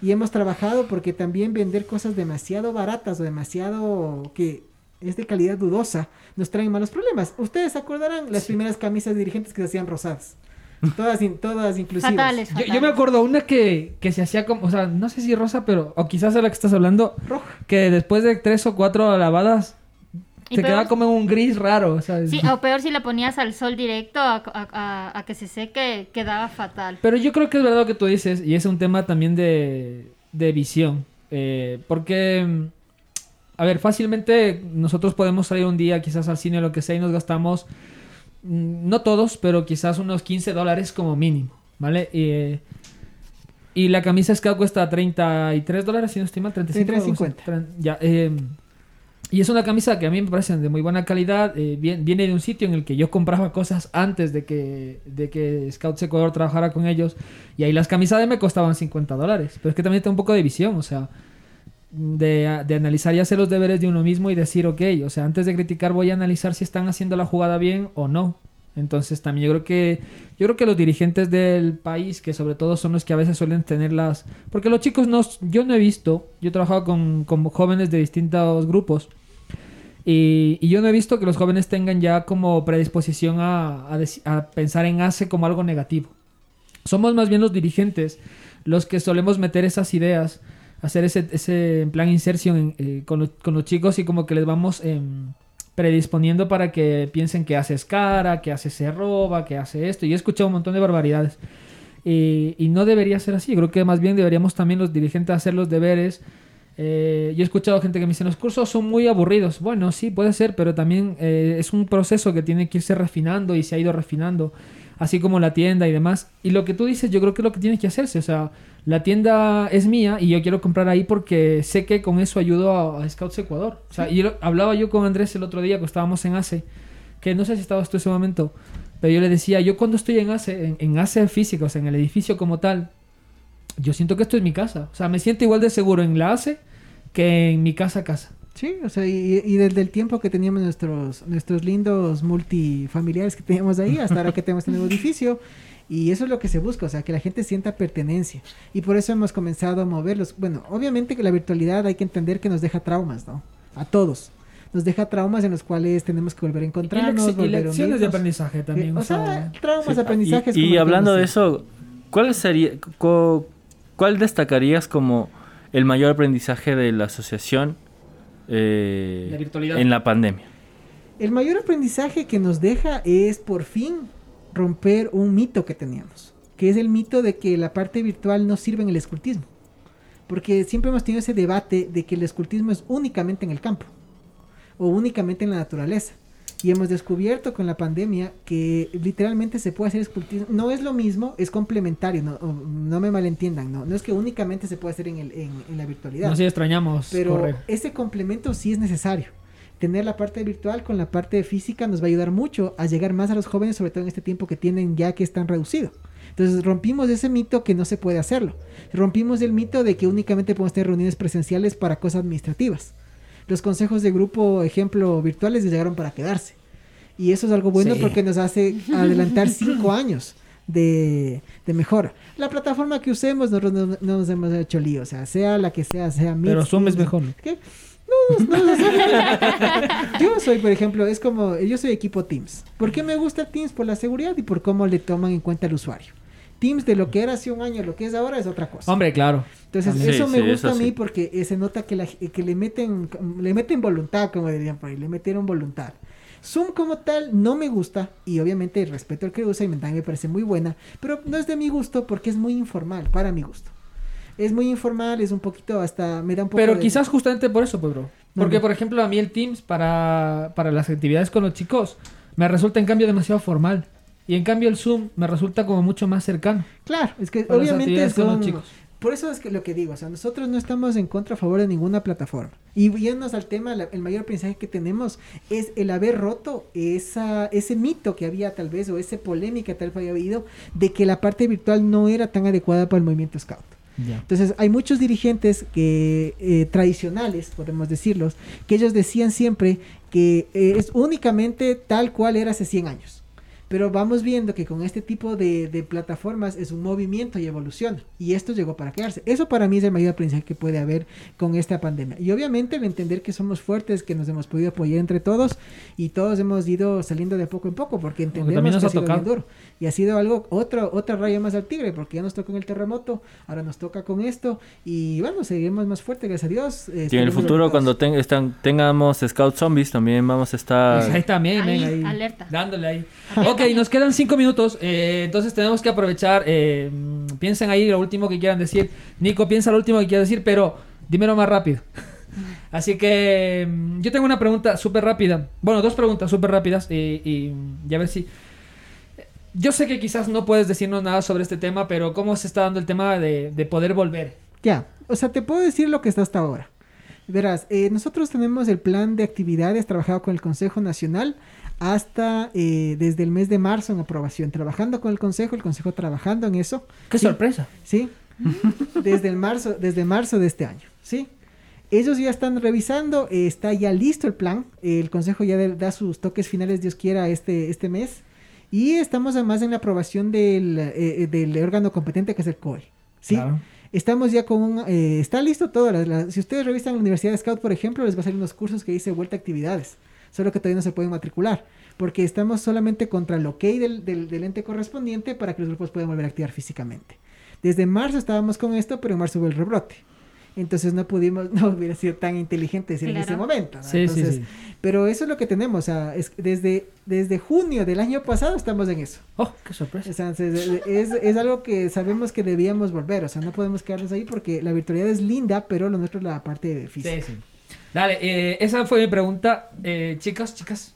Y hemos trabajado porque también vender cosas demasiado baratas o demasiado que es de calidad dudosa nos traen malos problemas. Ustedes se acordarán las primeras camisas de dirigentes que se hacían rosadas. Todas, in- todas inclusivas. Fatales, Yo, fatales. yo me acuerdo una que, que se hacía como, o sea, no sé si rosa, pero, o quizás es la que estás hablando, Roja. que después de tres o cuatro lavadas se peor- quedaba como en un gris raro, o sea, Sí, o peor si la ponías al sol directo a, a- a- a que se seque, quedaba fatal. Pero yo creo que es verdad lo que tú dices, y es un tema también de, de visión. eh, porque, a ver, fácilmente nosotros podemos salir un día quizás al cine o lo que sea y nos gastamos, mm, no todos, pero quizás unos 15 dólares como mínimo, ¿vale? Y, eh, y la camisa Scout cuesta 33 dólares, si no estoy mal, 35 33.50. tren- Ya, eh, y es una camisa que a mí me parece de muy buena calidad. eh, viene de un sitio en el que yo compraba cosas antes de que, de que Scouts Ecuador trabajara con ellos. Y ahí las camisas de me costaban 50 dólares. Pero es que también tengo un poco de visión, o sea, de, de analizar y hacer los deberes de uno mismo y decir, ok, o sea, antes de criticar voy a analizar si están haciendo la jugada bien o no. Entonces también yo creo que yo creo que los dirigentes del país, que sobre todo son los que a veces suelen tener las... Porque los chicos no... Yo no he visto, yo he trabajado con, con jóvenes de distintos grupos y, y yo no he visto que los jóvenes tengan ya como predisposición a, a a pensar en ACE como algo negativo. Somos más bien los dirigentes los que solemos meter esas ideas, hacer ese, ese plan inserción eh, con, con los chicos y como que les vamos em, predisponiendo para que piensen que hace es cara, que hace se roba, que hace esto. Y he escuchado un montón de barbaridades. Y, y no debería ser así. Creo que más bien deberíamos también los dirigentes hacer los deberes. Eh, yo he escuchado gente que me dice, los cursos son muy aburridos. Bueno, sí, puede ser, pero también eh, es un proceso que tiene que irse refinando y se ha ido refinando, así como la tienda y demás. Y lo que tú dices, yo creo que es lo que tiene que hacerse. O sea, la tienda es mía y yo quiero comprar ahí porque sé que con eso ayudo a, a Scouts Ecuador. O sea, y yo- hablaba yo con Andrés el otro día que estábamos en ACE, que no sé si estabas tú en ese momento, pero yo le decía, yo cuando estoy en ACE, en, en ACE físico, o sea, en el edificio como tal, yo siento que esto es mi casa. O sea, me siento igual de seguro en la ACE que en mi casa casa. Sí, o sea, y, y desde el tiempo que teníamos nuestros, nuestros lindos multifamiliares que teníamos ahí, hasta ahora que tenemos este nuevo edificio, y eso es lo que se busca, o sea, que la gente sienta pertenencia. Y por eso hemos comenzado a moverlos. Bueno, obviamente que la virtualidad hay que entender que nos deja traumas, ¿no? A todos. Nos deja traumas en los cuales tenemos que volver a Y, encontrarnos, y volver a lecciones de aprendizaje también. Eh, o o sea, traumas, Sí. aprendizajes. Y, y hablando de eso, ¿cuál sería, co- cuál destacarías como el mayor aprendizaje de la asociación eh, La en la pandemia? El mayor aprendizaje que nos deja es por fin romper un mito que teníamos, que es el mito de que la parte virtual no sirve en el escultismo. Porque siempre hemos tenido ese debate de que el escultismo es únicamente en el campo o únicamente en la naturaleza. Y hemos descubierto con la pandemia que literalmente se puede hacer escultismo. No es lo mismo, es complementario, no, no me malentiendan, no, no es que únicamente se puede hacer en, el, en, en la virtualidad. no sé, extrañamos Pero ese complemento sí es necesario. Tener la parte virtual con la parte física nos va a ayudar mucho a llegar más a los jóvenes, sobre todo en este tiempo que tienen ya que es tan reducido. Entonces rompimos ese mito que no se puede hacerlo. Rompimos el mito de que únicamente podemos tener reuniones presenciales para cosas administrativas. Los consejos de grupo, ejemplo, virtuales llegaron para quedarse. Y eso es algo bueno Sí. porque nos hace adelantar cinco años de, de mejora. La plataforma que usemos, nosotros no, no nos hemos hecho lío. O sea, sea la que sea, sea Pero Meet, Zoom es mejor. ¿Qué? No, no, no. Yo soy, por ejemplo, es como, yo soy equipo Teams. ¿Por qué me gusta Teams? Por la seguridad y por cómo le toman en cuenta al usuario. Teams de lo que era hace un año, lo que es ahora es otra cosa. Hombre, claro. Entonces, eso me gusta a mí porque eh, se nota que, la- que le meten le meten voluntad, como dirían por ahí, le metieron voluntad. Zoom como tal no me gusta y obviamente respeto al que usa y me parece muy buena, pero no es de mi gusto porque es muy informal, para mi gusto. Es muy informal, es un poquito hasta me da un poco Pero de- quizás justamente por eso, bro. Porque, No, no. por ejemplo, a mí el Teams para, para las actividades con los chicos me resulta en cambio demasiado formal. Y en cambio el Zoom me resulta como mucho más cercano. Claro, es que obviamente chicos. Por eso es que lo que digo, o sea, nosotros no estamos en contra a favor de ninguna plataforma. Y yéndonos al tema, la- el mayor aprendizaje que tenemos es el haber roto esa, ese mito que había tal vez, o esa polémica tal vez había habido, de que la parte virtual no era tan adecuada para el movimiento scout. Ya. Entonces hay muchos dirigentes que eh, tradicionales, podemos decirlos, que ellos decían siempre que eh, es únicamente tal cual era hace 100 años. Pero vamos viendo que con este tipo de, de plataformas es un movimiento y evolución. Y esto llegó para quedarse. Eso para mí es el mayor aprendizaje que puede haber con esta pandemia. Y obviamente el entender que somos fuertes, que nos hemos podido apoyar entre todos y todos hemos ido saliendo de poco en poco porque entendemos también nos que ha ha sido bien tocado. duro. Y ha sido algo, otro, otra raya más al tigre, porque ya nos tocó en el terremoto, ahora nos toca con esto. Y bueno, seguiremos más fuertes, gracias a Dios. Eh, Y en el futuro, cuando ten- están- tengamos Scout Zombies, también vamos a estar... Pues ahí también, Ahí, ven, ahí. alerta. Dándole ahí. Ok, nos quedan cinco minutos. eh, entonces tenemos que aprovechar. eh, piensen ahí lo último que quieran decir. Nico, piensa lo último que quieras decir, pero dímelo más rápido. Así que mm, yo tengo una pregunta súper rápida. Bueno, dos preguntas súper rápidas. Y, y, y a ver si. Yo sé que quizás no puedes decirnos nada sobre este tema, pero ¿cómo se está dando el tema de, de poder volver? Ya, o sea, te puedo decir lo que está hasta ahora. Verás, eh, nosotros tenemos el plan de actividades trabajado con el Consejo Nacional hasta eh, desde el mes de marzo en aprobación, trabajando con el Consejo, el Consejo trabajando en eso. ¡Qué Sí, sorpresa! Sí, desde el marzo, desde marzo de este año, ¿sí? Ellos ya están revisando, eh, está ya listo el plan, el Consejo ya de- da sus toques finales, Dios quiera, este, este mes, y estamos además en la aprobación del, eh, del órgano competente que es el COE, ¿sí? Claro. Estamos ya con un, eh, está listo todo. la- la- si ustedes revisan la Universidad de Scout, por ejemplo, les va a salir unos cursos que dice vuelta a actividades. Solo que todavía no se pueden matricular. Porque estamos solamente contra el ok del, del, del ente correspondiente para que los grupos puedan volver a activar físicamente. Desde marzo estábamos con esto, pero en marzo hubo el rebrote. Entonces no pudimos, no hubiera sido tan inteligente decir en ese Claro. momento. ¿no? Sí, sí, Entonces, sí. Pero eso es lo que tenemos. O sea, es, desde, desde junio del año pasado estamos en eso. ¡Oh, qué sorpresa! O sea, es, es, es algo que sabemos que debíamos volver, o sea, no podemos quedarnos ahí porque la virtualidad es linda, pero lo nuestro es la parte física. Sí, sí. Dale, eh, esa fue mi pregunta. Eh, chicas, chicas.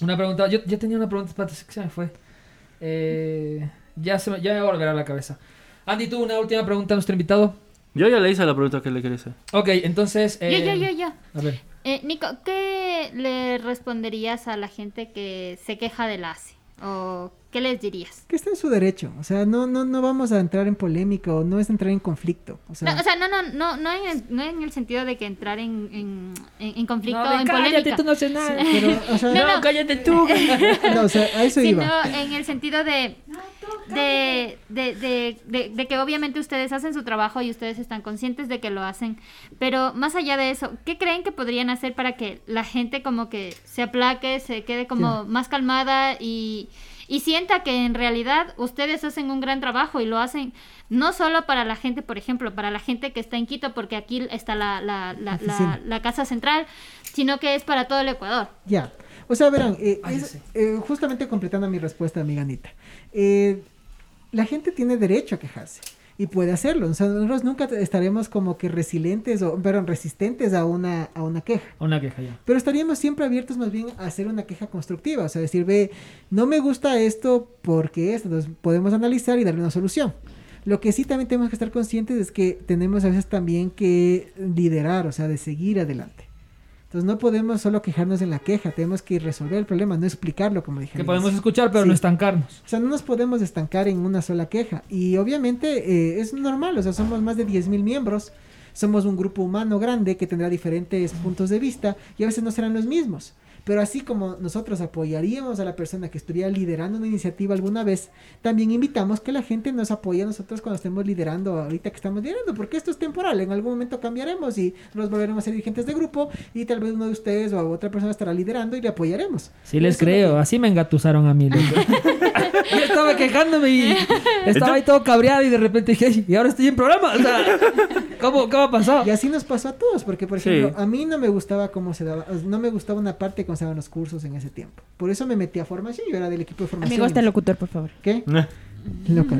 Una pregunta. Yo, yo tenía una pregunta, espérate, se me fue. Eh, ya, se me, ya me va a volver a la cabeza. Andy, tú una última pregunta a nuestro invitado. Yo ya le hice la pregunta que le quería hacer. Ok, entonces. Yo, eh, yo, yo, yo. A ver. Eh, Nico, ¿qué le responderías a la gente que se queja del ACE? ¿O qué les dirías? Que está en su derecho, o sea, no, no, no vamos a entrar en polémica o no es entrar en conflicto. O sea, No, o sea, no, no, no, no, en el, no en el sentido de que entrar en, en, en- conflicto, No, en cállate, polémica. tú no sé nada. pero, o sea, No, no. cállate tú. no, o sea, a eso sino iba. en el sentido de de, de, de, de- de que obviamente ustedes hacen su trabajo y ustedes están conscientes de que lo hacen, pero más allá de eso, ¿qué creen que podrían hacer para que la gente como que se aplaque, se quede como Sí. más calmada y, y sienta que en realidad ustedes hacen un gran trabajo y lo hacen no solo para la gente, por ejemplo, para la gente que está en Quito, porque aquí está la, la, la, la, Oficina. la casa central, sino que es para todo el Ecuador. Ya. O sea, verán, eh, Ay, es- sí. eh, justamente completando mi respuesta, amiga Anita. eh, la gente tiene derecho a quejarse y puede hacerlo. O sea, nosotros nunca estaremos como que resilientes o, perdón, resistentes a una, a una queja. Una queja ya. Pero estaríamos siempre abiertos más bien a hacer una queja constructiva, o sea, decir, ve, no me gusta esto porque esto, entonces podemos analizar y darle una solución. Lo que sí también tenemos que estar conscientes es que tenemos a veces también que liderar, o sea, de seguir adelante. Entonces no podemos solo quejarnos en la queja, tenemos que resolver el problema, no explicarlo como dije. Que podemos escuchar, pero Sí. no estancarnos. O sea, no nos podemos estancar en una sola queja. Y obviamente eh, es normal, o sea, somos más de 10.000 miembros. Somos un grupo humano grande que tendrá diferentes puntos de vista y a veces no serán los mismos. Pero así como nosotros apoyaríamos a la persona que estuviera liderando una iniciativa alguna vez, también invitamos que la gente nos apoye a nosotros cuando estemos liderando ahorita que estamos liderando, porque esto es temporal, en algún momento cambiaremos y nos volveremos a ser dirigentes de grupo y tal vez uno de ustedes o otra persona estará liderando y le apoyaremos. Sí les creo, que- así me engatusaron a mí. Yo estaba quejándome y estaba ahí todo cabreado y de repente dije, "Ay, y ahora estoy en programa. O sea, ¿cómo, cómo ha pasado? Y así nos pasó a todos, porque por Sí. ejemplo, a mí no me gustaba cómo se daba, no me gustaba una parte cómo se daban los cursos en ese tiempo. Por eso me metí a formación, yo era del equipo de formación. Amigo, hasta y- el locutor, por favor. ¿Qué? Loca.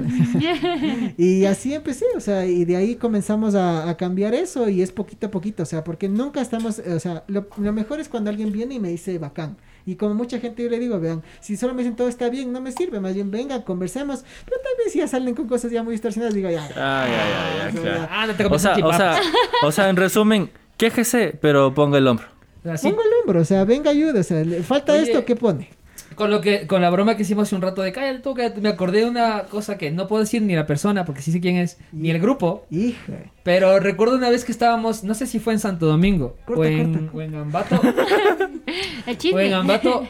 y así empecé, o sea, y de ahí comenzamos a, a cambiar eso y es poquito a poquito, o sea, porque nunca estamos, o sea, lo, lo mejor es cuando alguien viene y me dice bacán. Y como mucha gente yo le digo, vean, si solo me dicen todo está bien, no me sirve, más bien vengan, conversemos, pero tal vez si ya salen con cosas ya muy distorsionadas, digo, ya. Ay, o sea, claro. Ah, no te O sea, o sea, o sea, en resumen, quéjese, pero ponga el hombro. Así. Pongo el hombro, o sea, venga ayuda, o sea, le falta Oye, esto, ¿qué pone? Con lo que, con la broma que hicimos hace un rato de cállate tú, cállate", me acordé de una cosa que no puedo decir ni la persona, porque sí sé quién es, ni el grupo. Hija. Pero recuerdo una vez que estábamos, no sé si fue en Santo Domingo Corta, o, en, corta. o en Ambato, El o chisme. en Ambato,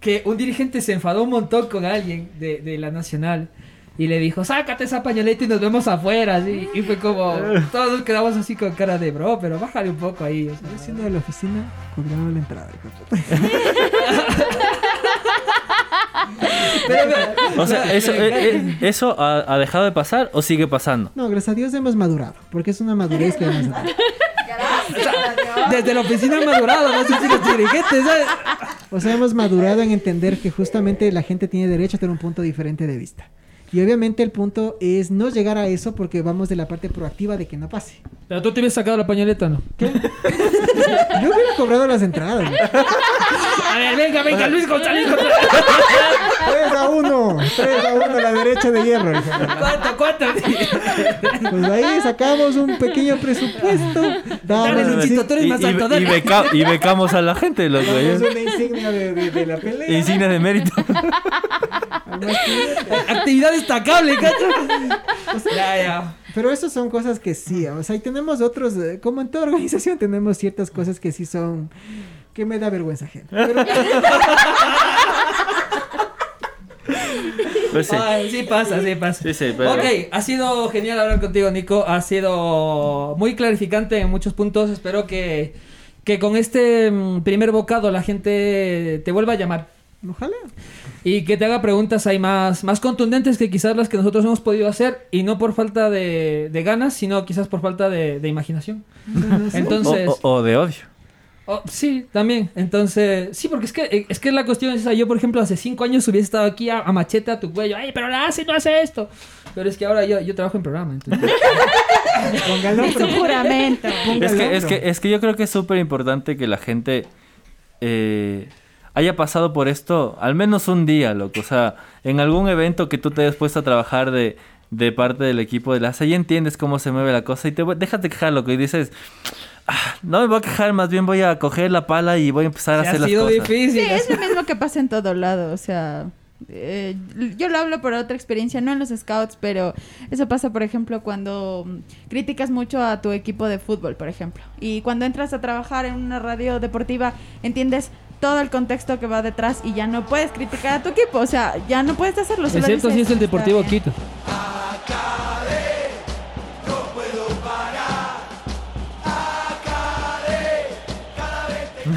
que un dirigente se enfadó un montón con alguien de, de la Nacional y le dijo, sácate esa pañoleta y nos vemos afuera. así. Y fue como, todos nos quedamos así con cara de bro, pero bájale un poco ahí. o sea. Yo siendo de la oficina, cobraba la entrada. Pero, pero, O sea, ¿eso, eh, eh, ¿eso ha, ha dejado de pasar o sigue pasando? No, gracias a Dios hemos madurado, porque es una madurez que vamos a tener. Desde la oficina han madurado, no sé si los dirigentes, ¿sabes? O sea, hemos madurado en entender que justamente la gente tiene derecho a tener un punto diferente de vista. Y obviamente el punto es no llegar a eso porque vamos de la parte proactiva de que no pase. Pero tú te hubieras sacado la pañoleta, ¿no? Yo hubiera cobrado las entradas. ¿no? A ver, venga, venga, Luis González. 3 a 1, 3 a 1 la derecha de hierro. ¿Cuánto, cuánto? Pues ahí sacamos un pequeño presupuesto. Dale, Damos, Luchito, tú eres más alto, y beca- y becamos a la gente, loco. damos ¿eh? una insignia de, de- de la pelea. Insignia de mérito. Actividad destacable, cacho. Ya, ya. Pero eso son cosas que sí, o sea, y tenemos otros, eh, como en toda organización tenemos ciertas cosas que sí son, que me da vergüenza ajena. Pero, Pues sí. Ay, sí pasa, sí pasa. Sí, sí, pero- Ok, ha sido genial hablar contigo, Nico. Ha sido muy clarificante en muchos puntos. Espero que, que con este mm, primer bocado la gente te vuelva a llamar. ojalá. Y que te haga preguntas ahí más, más contundentes que quizás las que nosotros hemos podido hacer. Y no por falta de, de ganas, sino quizás por falta de, de imaginación. Entonces... O, o- o de odio. Oh, sí, también. Entonces, sí, porque es que eh, es que la cuestión es esa. Yo, por ejemplo, hace cinco años hubiese estado aquí a, a machete a tu cuello. Ay, pero la hace, no hace esto. Pero es que ahora yo, yo trabajo en programa. Entonces... Póngalo. Es un juramento. Es que, es, que, es que yo creo que es súper importante que la gente eh, haya pasado por esto al menos un día, loco. O sea, en algún evento que tú te hayas puesto a trabajar de, de parte del equipo de la ahí entiendes cómo se mueve la cosa y te voy- déjate quejar, loco. Y dices, "Ah, no me voy a quejar, más bien voy a coger la pala y voy a empezar a Sí, hacer ha las sido cosas. difícil. Sí, es lo mismo que pasa en todo lado, o sea, eh, yo lo hablo por otra experiencia, no en los scouts, pero eso pasa, por ejemplo, cuando criticas mucho a tu equipo de fútbol, por ejemplo, y cuando entras a trabajar en una radio deportiva, entiendes todo el contexto que va detrás y ya no puedes criticar a tu equipo, o sea, ya no puedes hacerlo. Excepto si es el Deportivo "Está bien".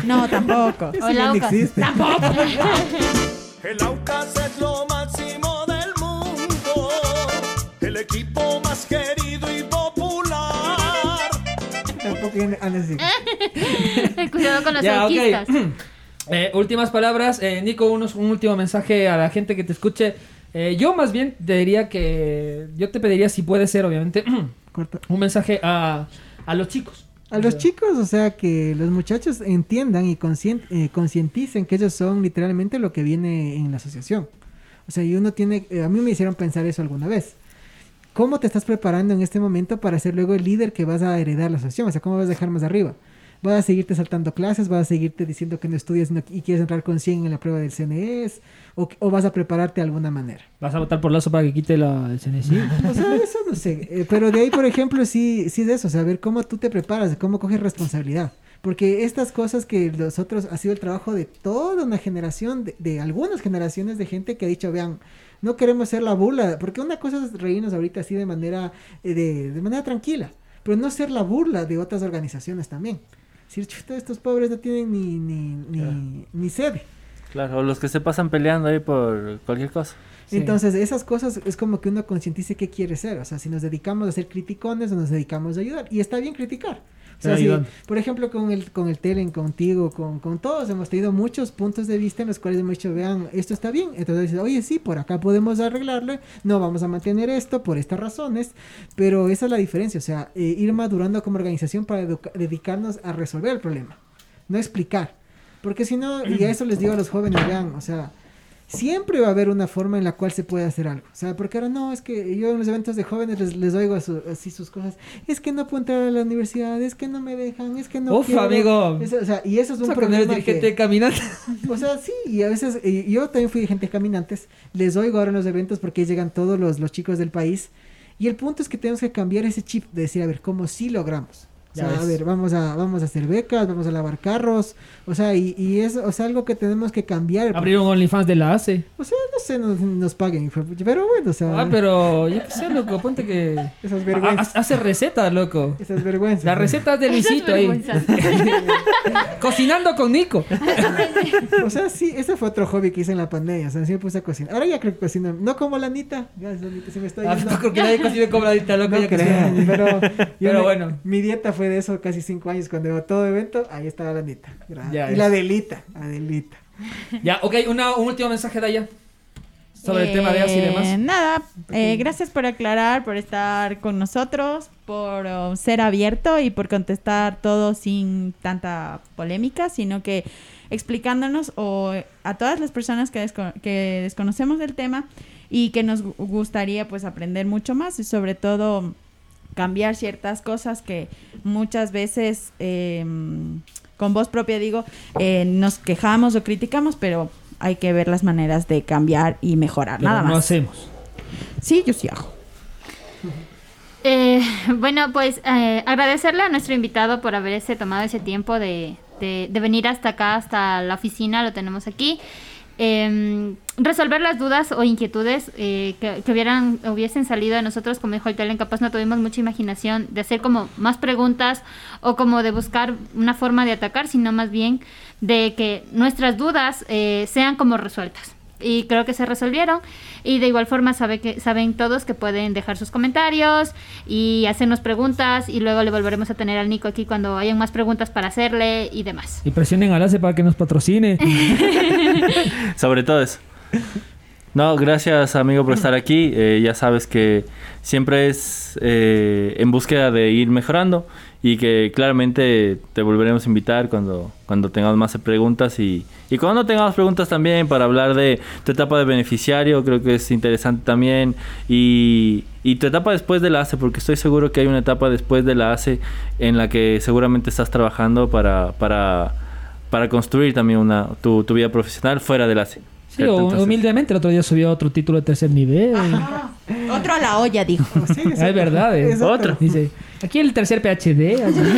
No, tampoco. Ya no Aucas. existe. El Aucas es lo máximo del mundo, el equipo más querido y popular. Tampoco. Cuidado con los Ya, ok. auquistas. Eh, últimas palabras. Eh, Nico, unos, un último mensaje a la gente que te escuche. Eh, yo más bien te diría que... Yo te pediría, si puede ser, obviamente, Corta. un mensaje a, a los chicos. A los chicos, o sea, que los muchachos entiendan y eh, concienticen que ellos son literalmente lo que viene en la asociación. O sea, y uno tiene, eh, a mí me hicieron pensar eso alguna vez. ¿Cómo te estás preparando en este momento para ser luego el líder que vas a heredar la asociación? O sea, ¿cómo vas a dejar más arriba? ¿Vas a seguirte saltando clases? ¿Vas a seguirte diciendo que no estudias y quieres entrar con 100 en la prueba del CNES? ¿O, o vas a prepararte de alguna manera? ¿Vas a votar por Lazo para que quite la, el CNSI? O sea, eso no sé. Eh, pero de ahí, por ejemplo, sí, sí es eso, saber cómo tú te preparas, cómo coges responsabilidad. Porque estas cosas que nosotros ha sido el trabajo de toda una generación, de, de algunas generaciones de gente que ha dicho, vean, no queremos ser la burla, porque una cosa es reírnos ahorita así de manera, eh, de, de manera tranquila, pero no ser la burla de otras organizaciones también. Decir, chuta, estos pobres no tienen ni, ni, ni, ni sede. Claro, o los que se pasan peleando ahí por cualquier cosa. Sí. Entonces, esas cosas es como que uno concientice qué quiere ser. O sea, si nos dedicamos a ser criticones o nos dedicamos a ayudar. Y está bien criticar. Sea, por ejemplo, con el, con el Telen, contigo, con, con todos, hemos tenido muchos puntos de vista en los cuales hemos dicho, vean, esto está bien. Entonces, oye, sí, por acá podemos arreglarlo. No vamos a mantener esto por estas razones. Pero esa es la diferencia. O sea, eh, ir madurando como organización para dedicarnos a resolver el problema. No explicar. Porque si no, y a eso les digo a los jóvenes, vean, o sea, siempre va a haber una forma en la cual se puede hacer algo. O sea, porque ahora no, es que yo en los eventos de jóvenes les, les oigo su- así sus cosas. Es que no puedo entrar a la universidad, es que no me dejan, es que no Uf, quiero. amigo. O sea, y eso es un O sea, problema dirigente que... caminantes. O sea, sí, y a veces, y yo también fui dirigente de caminantes, les oigo ahora en los eventos porque ahí llegan todos los, los chicos del país. Y el punto es que tenemos que cambiar ese chip de decir, a ver, ¿cómo sí logramos? O Ya sea, a ves. ver, vamos a, vamos a hacer becas, vamos a lavar carros, o sea, y, y es o sea, algo que tenemos que cambiar. Abrir un OnlyFans de la ACE. O sea, no sé, nos, nos paguen, pero bueno, o sea, Ah, pero yo qué sé, loco, ponte que. esas vergüenzas, Ha- Hace recetas, loco. esas vergüenzas. Las recetas de Luisito ahí. vergüenzas. Cocinando con Nico. O sea, sí, ese fue otro hobby que hice en la pandemia, o sea, sí me puse a cocinar. Ahora ya creo que cocino, no como la Anita, gracias Anita, se me está Ah, yendo. no creo que nadie cocine como la dita, loco. No cocina. pero, Pero me- bueno. Mi dieta fue de eso casi cinco años. Cuando iba todo evento, ahí estaba la Anita. Ya y es. la Adelita. Adelita. Ya, ok, una, un último mensaje de allá. Sobre el tema de ASI y Eh, demás. Nada, eh, gracias por aclarar, por estar con nosotros, por oh, ser abierto y por contestar todo sin tanta polémica, sino que explicándonos o a todas las personas que, desco- que desconocemos del tema y que nos gu- gustaría pues aprender mucho más y sobre todo cambiar ciertas cosas que muchas veces eh, con voz propia digo eh, nos quejamos o criticamos pero hay que ver las maneras de cambiar y mejorar Pero nada no más hacemos. sí yo sí hago Eh, bueno, pues eh, agradecerle a nuestro invitado por haberse tomado ese tiempo de, de- de venir hasta acá, hasta la oficina, lo tenemos aquí. Eh, resolver las dudas o inquietudes eh, que, que hubieran, hubiesen salido de nosotros, como dijo el Telen, capaz no tuvimos mucha imaginación de hacer como más preguntas o como de buscar una forma de atacar, sino más bien de que nuestras dudas eh, sean como resueltas. Y creo que se resolvieron. Y de igual forma sabe que, saben todos que pueden dejar sus comentarios y hacernos preguntas. Y luego le volveremos a tener al Nico aquí cuando hayan más preguntas para hacerle y demás. Y presionen al ACE para que nos patrocine. Sobre todo eso. No, gracias amigo por estar aquí. Eh, ya sabes que siempre es eh, en búsqueda de ir mejorando y que claramente te volveremos a invitar cuando, cuando tengamos más preguntas y, y cuando tengamos preguntas también para hablar de tu etapa de beneficiario, creo que es interesante también y, y tu etapa después de la ACE, porque estoy seguro que hay una etapa después de la ACE en la que seguramente estás trabajando para, para, para construir también una, tu, tu vida profesional fuera del ACE. Sí, humildemente el otro día subió otro título de tercer nivel. otro a la olla dijo Sí, Ah, es verdad, eh. Otro. Dice, aquí el tercer PhD. así.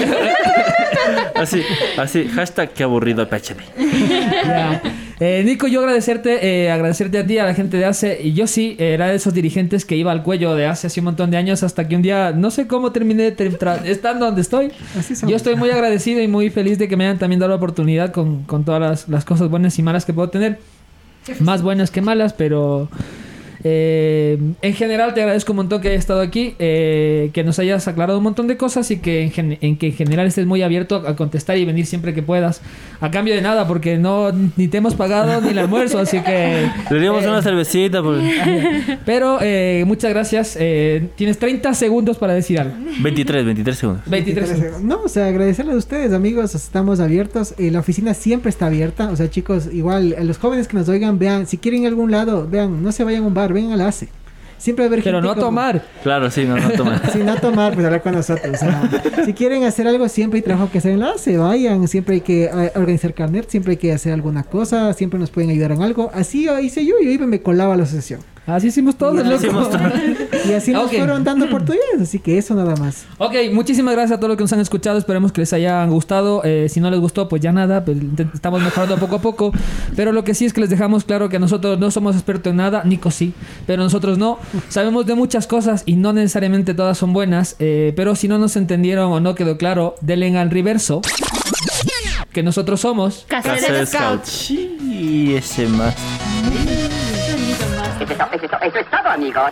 Así, así, hashtag que aburrido PhD. Ya. Eh, Nico, yo agradecerte, eh, agradecerte a ti, a la gente de ACE. Y yo sí, era de esos dirigentes que iba al cuello de ACE hace un montón de años hasta que un día, no sé cómo terminé ter- tra- estando donde estoy. Así. Yo estoy muy agradecido y muy feliz de que me hayan también dado la oportunidad con, con todas las, las cosas buenas y malas que puedo tener. Más buenas que malas, pero... eh, en general te agradezco un montón que hayas estado aquí, eh, que nos hayas aclarado un montón de cosas y que en, gen- en que en general estés muy abierto a, contestar y venir siempre que puedas. A cambio de nada, porque no ni te hemos pagado ni el almuerzo, así que... Le dimos eh, una cervecita. Por... Pero eh, muchas gracias. eh, tienes 30 segundos para decir algo. 23, 23 segundos. 23 segundos. No, o sea, agradecerles a ustedes, amigos. Estamos abiertos. eh, la oficina siempre está abierta. O sea, chicos, igual, a los jóvenes que nos oigan, vean, si quieren ir a algún lado, vean, no se vayan a un bar, vengan a la ACE. Siempre va a haber Pero gente no como- tomar. Claro, sí, no, no toma. Sí, no tomar, pues hablar con nosotros. o sea, si quieren hacer algo, siempre hay trabajo que hacer en la ACE, vayan. Siempre hay que eh, organizar carnet, siempre hay que hacer alguna cosa, siempre nos pueden ayudar en algo. Así hice yo, yo iba y me colaba a la asociación. Así hicimos todos, Y así hicimos Y así nos Ok. fueron dando oportunidades, así que eso nada más. Ok, muchísimas gracias a todos los que nos han escuchado. Esperemos que les hayan gustado. Eh, si no les gustó, pues ya nada. pues, estamos mejorando poco a poco. Pero lo que sí es que les dejamos claro que nosotros no somos expertos en nada. Nico sí, pero nosotros no. Sabemos de muchas cosas y no necesariamente todas son buenas. eh, pero si no nos entendieron o no quedó claro, denle al reverso. Que nosotros somos. Casetes Casa de Scout. Scout. Sí, ese más. Eso es todo, amigos.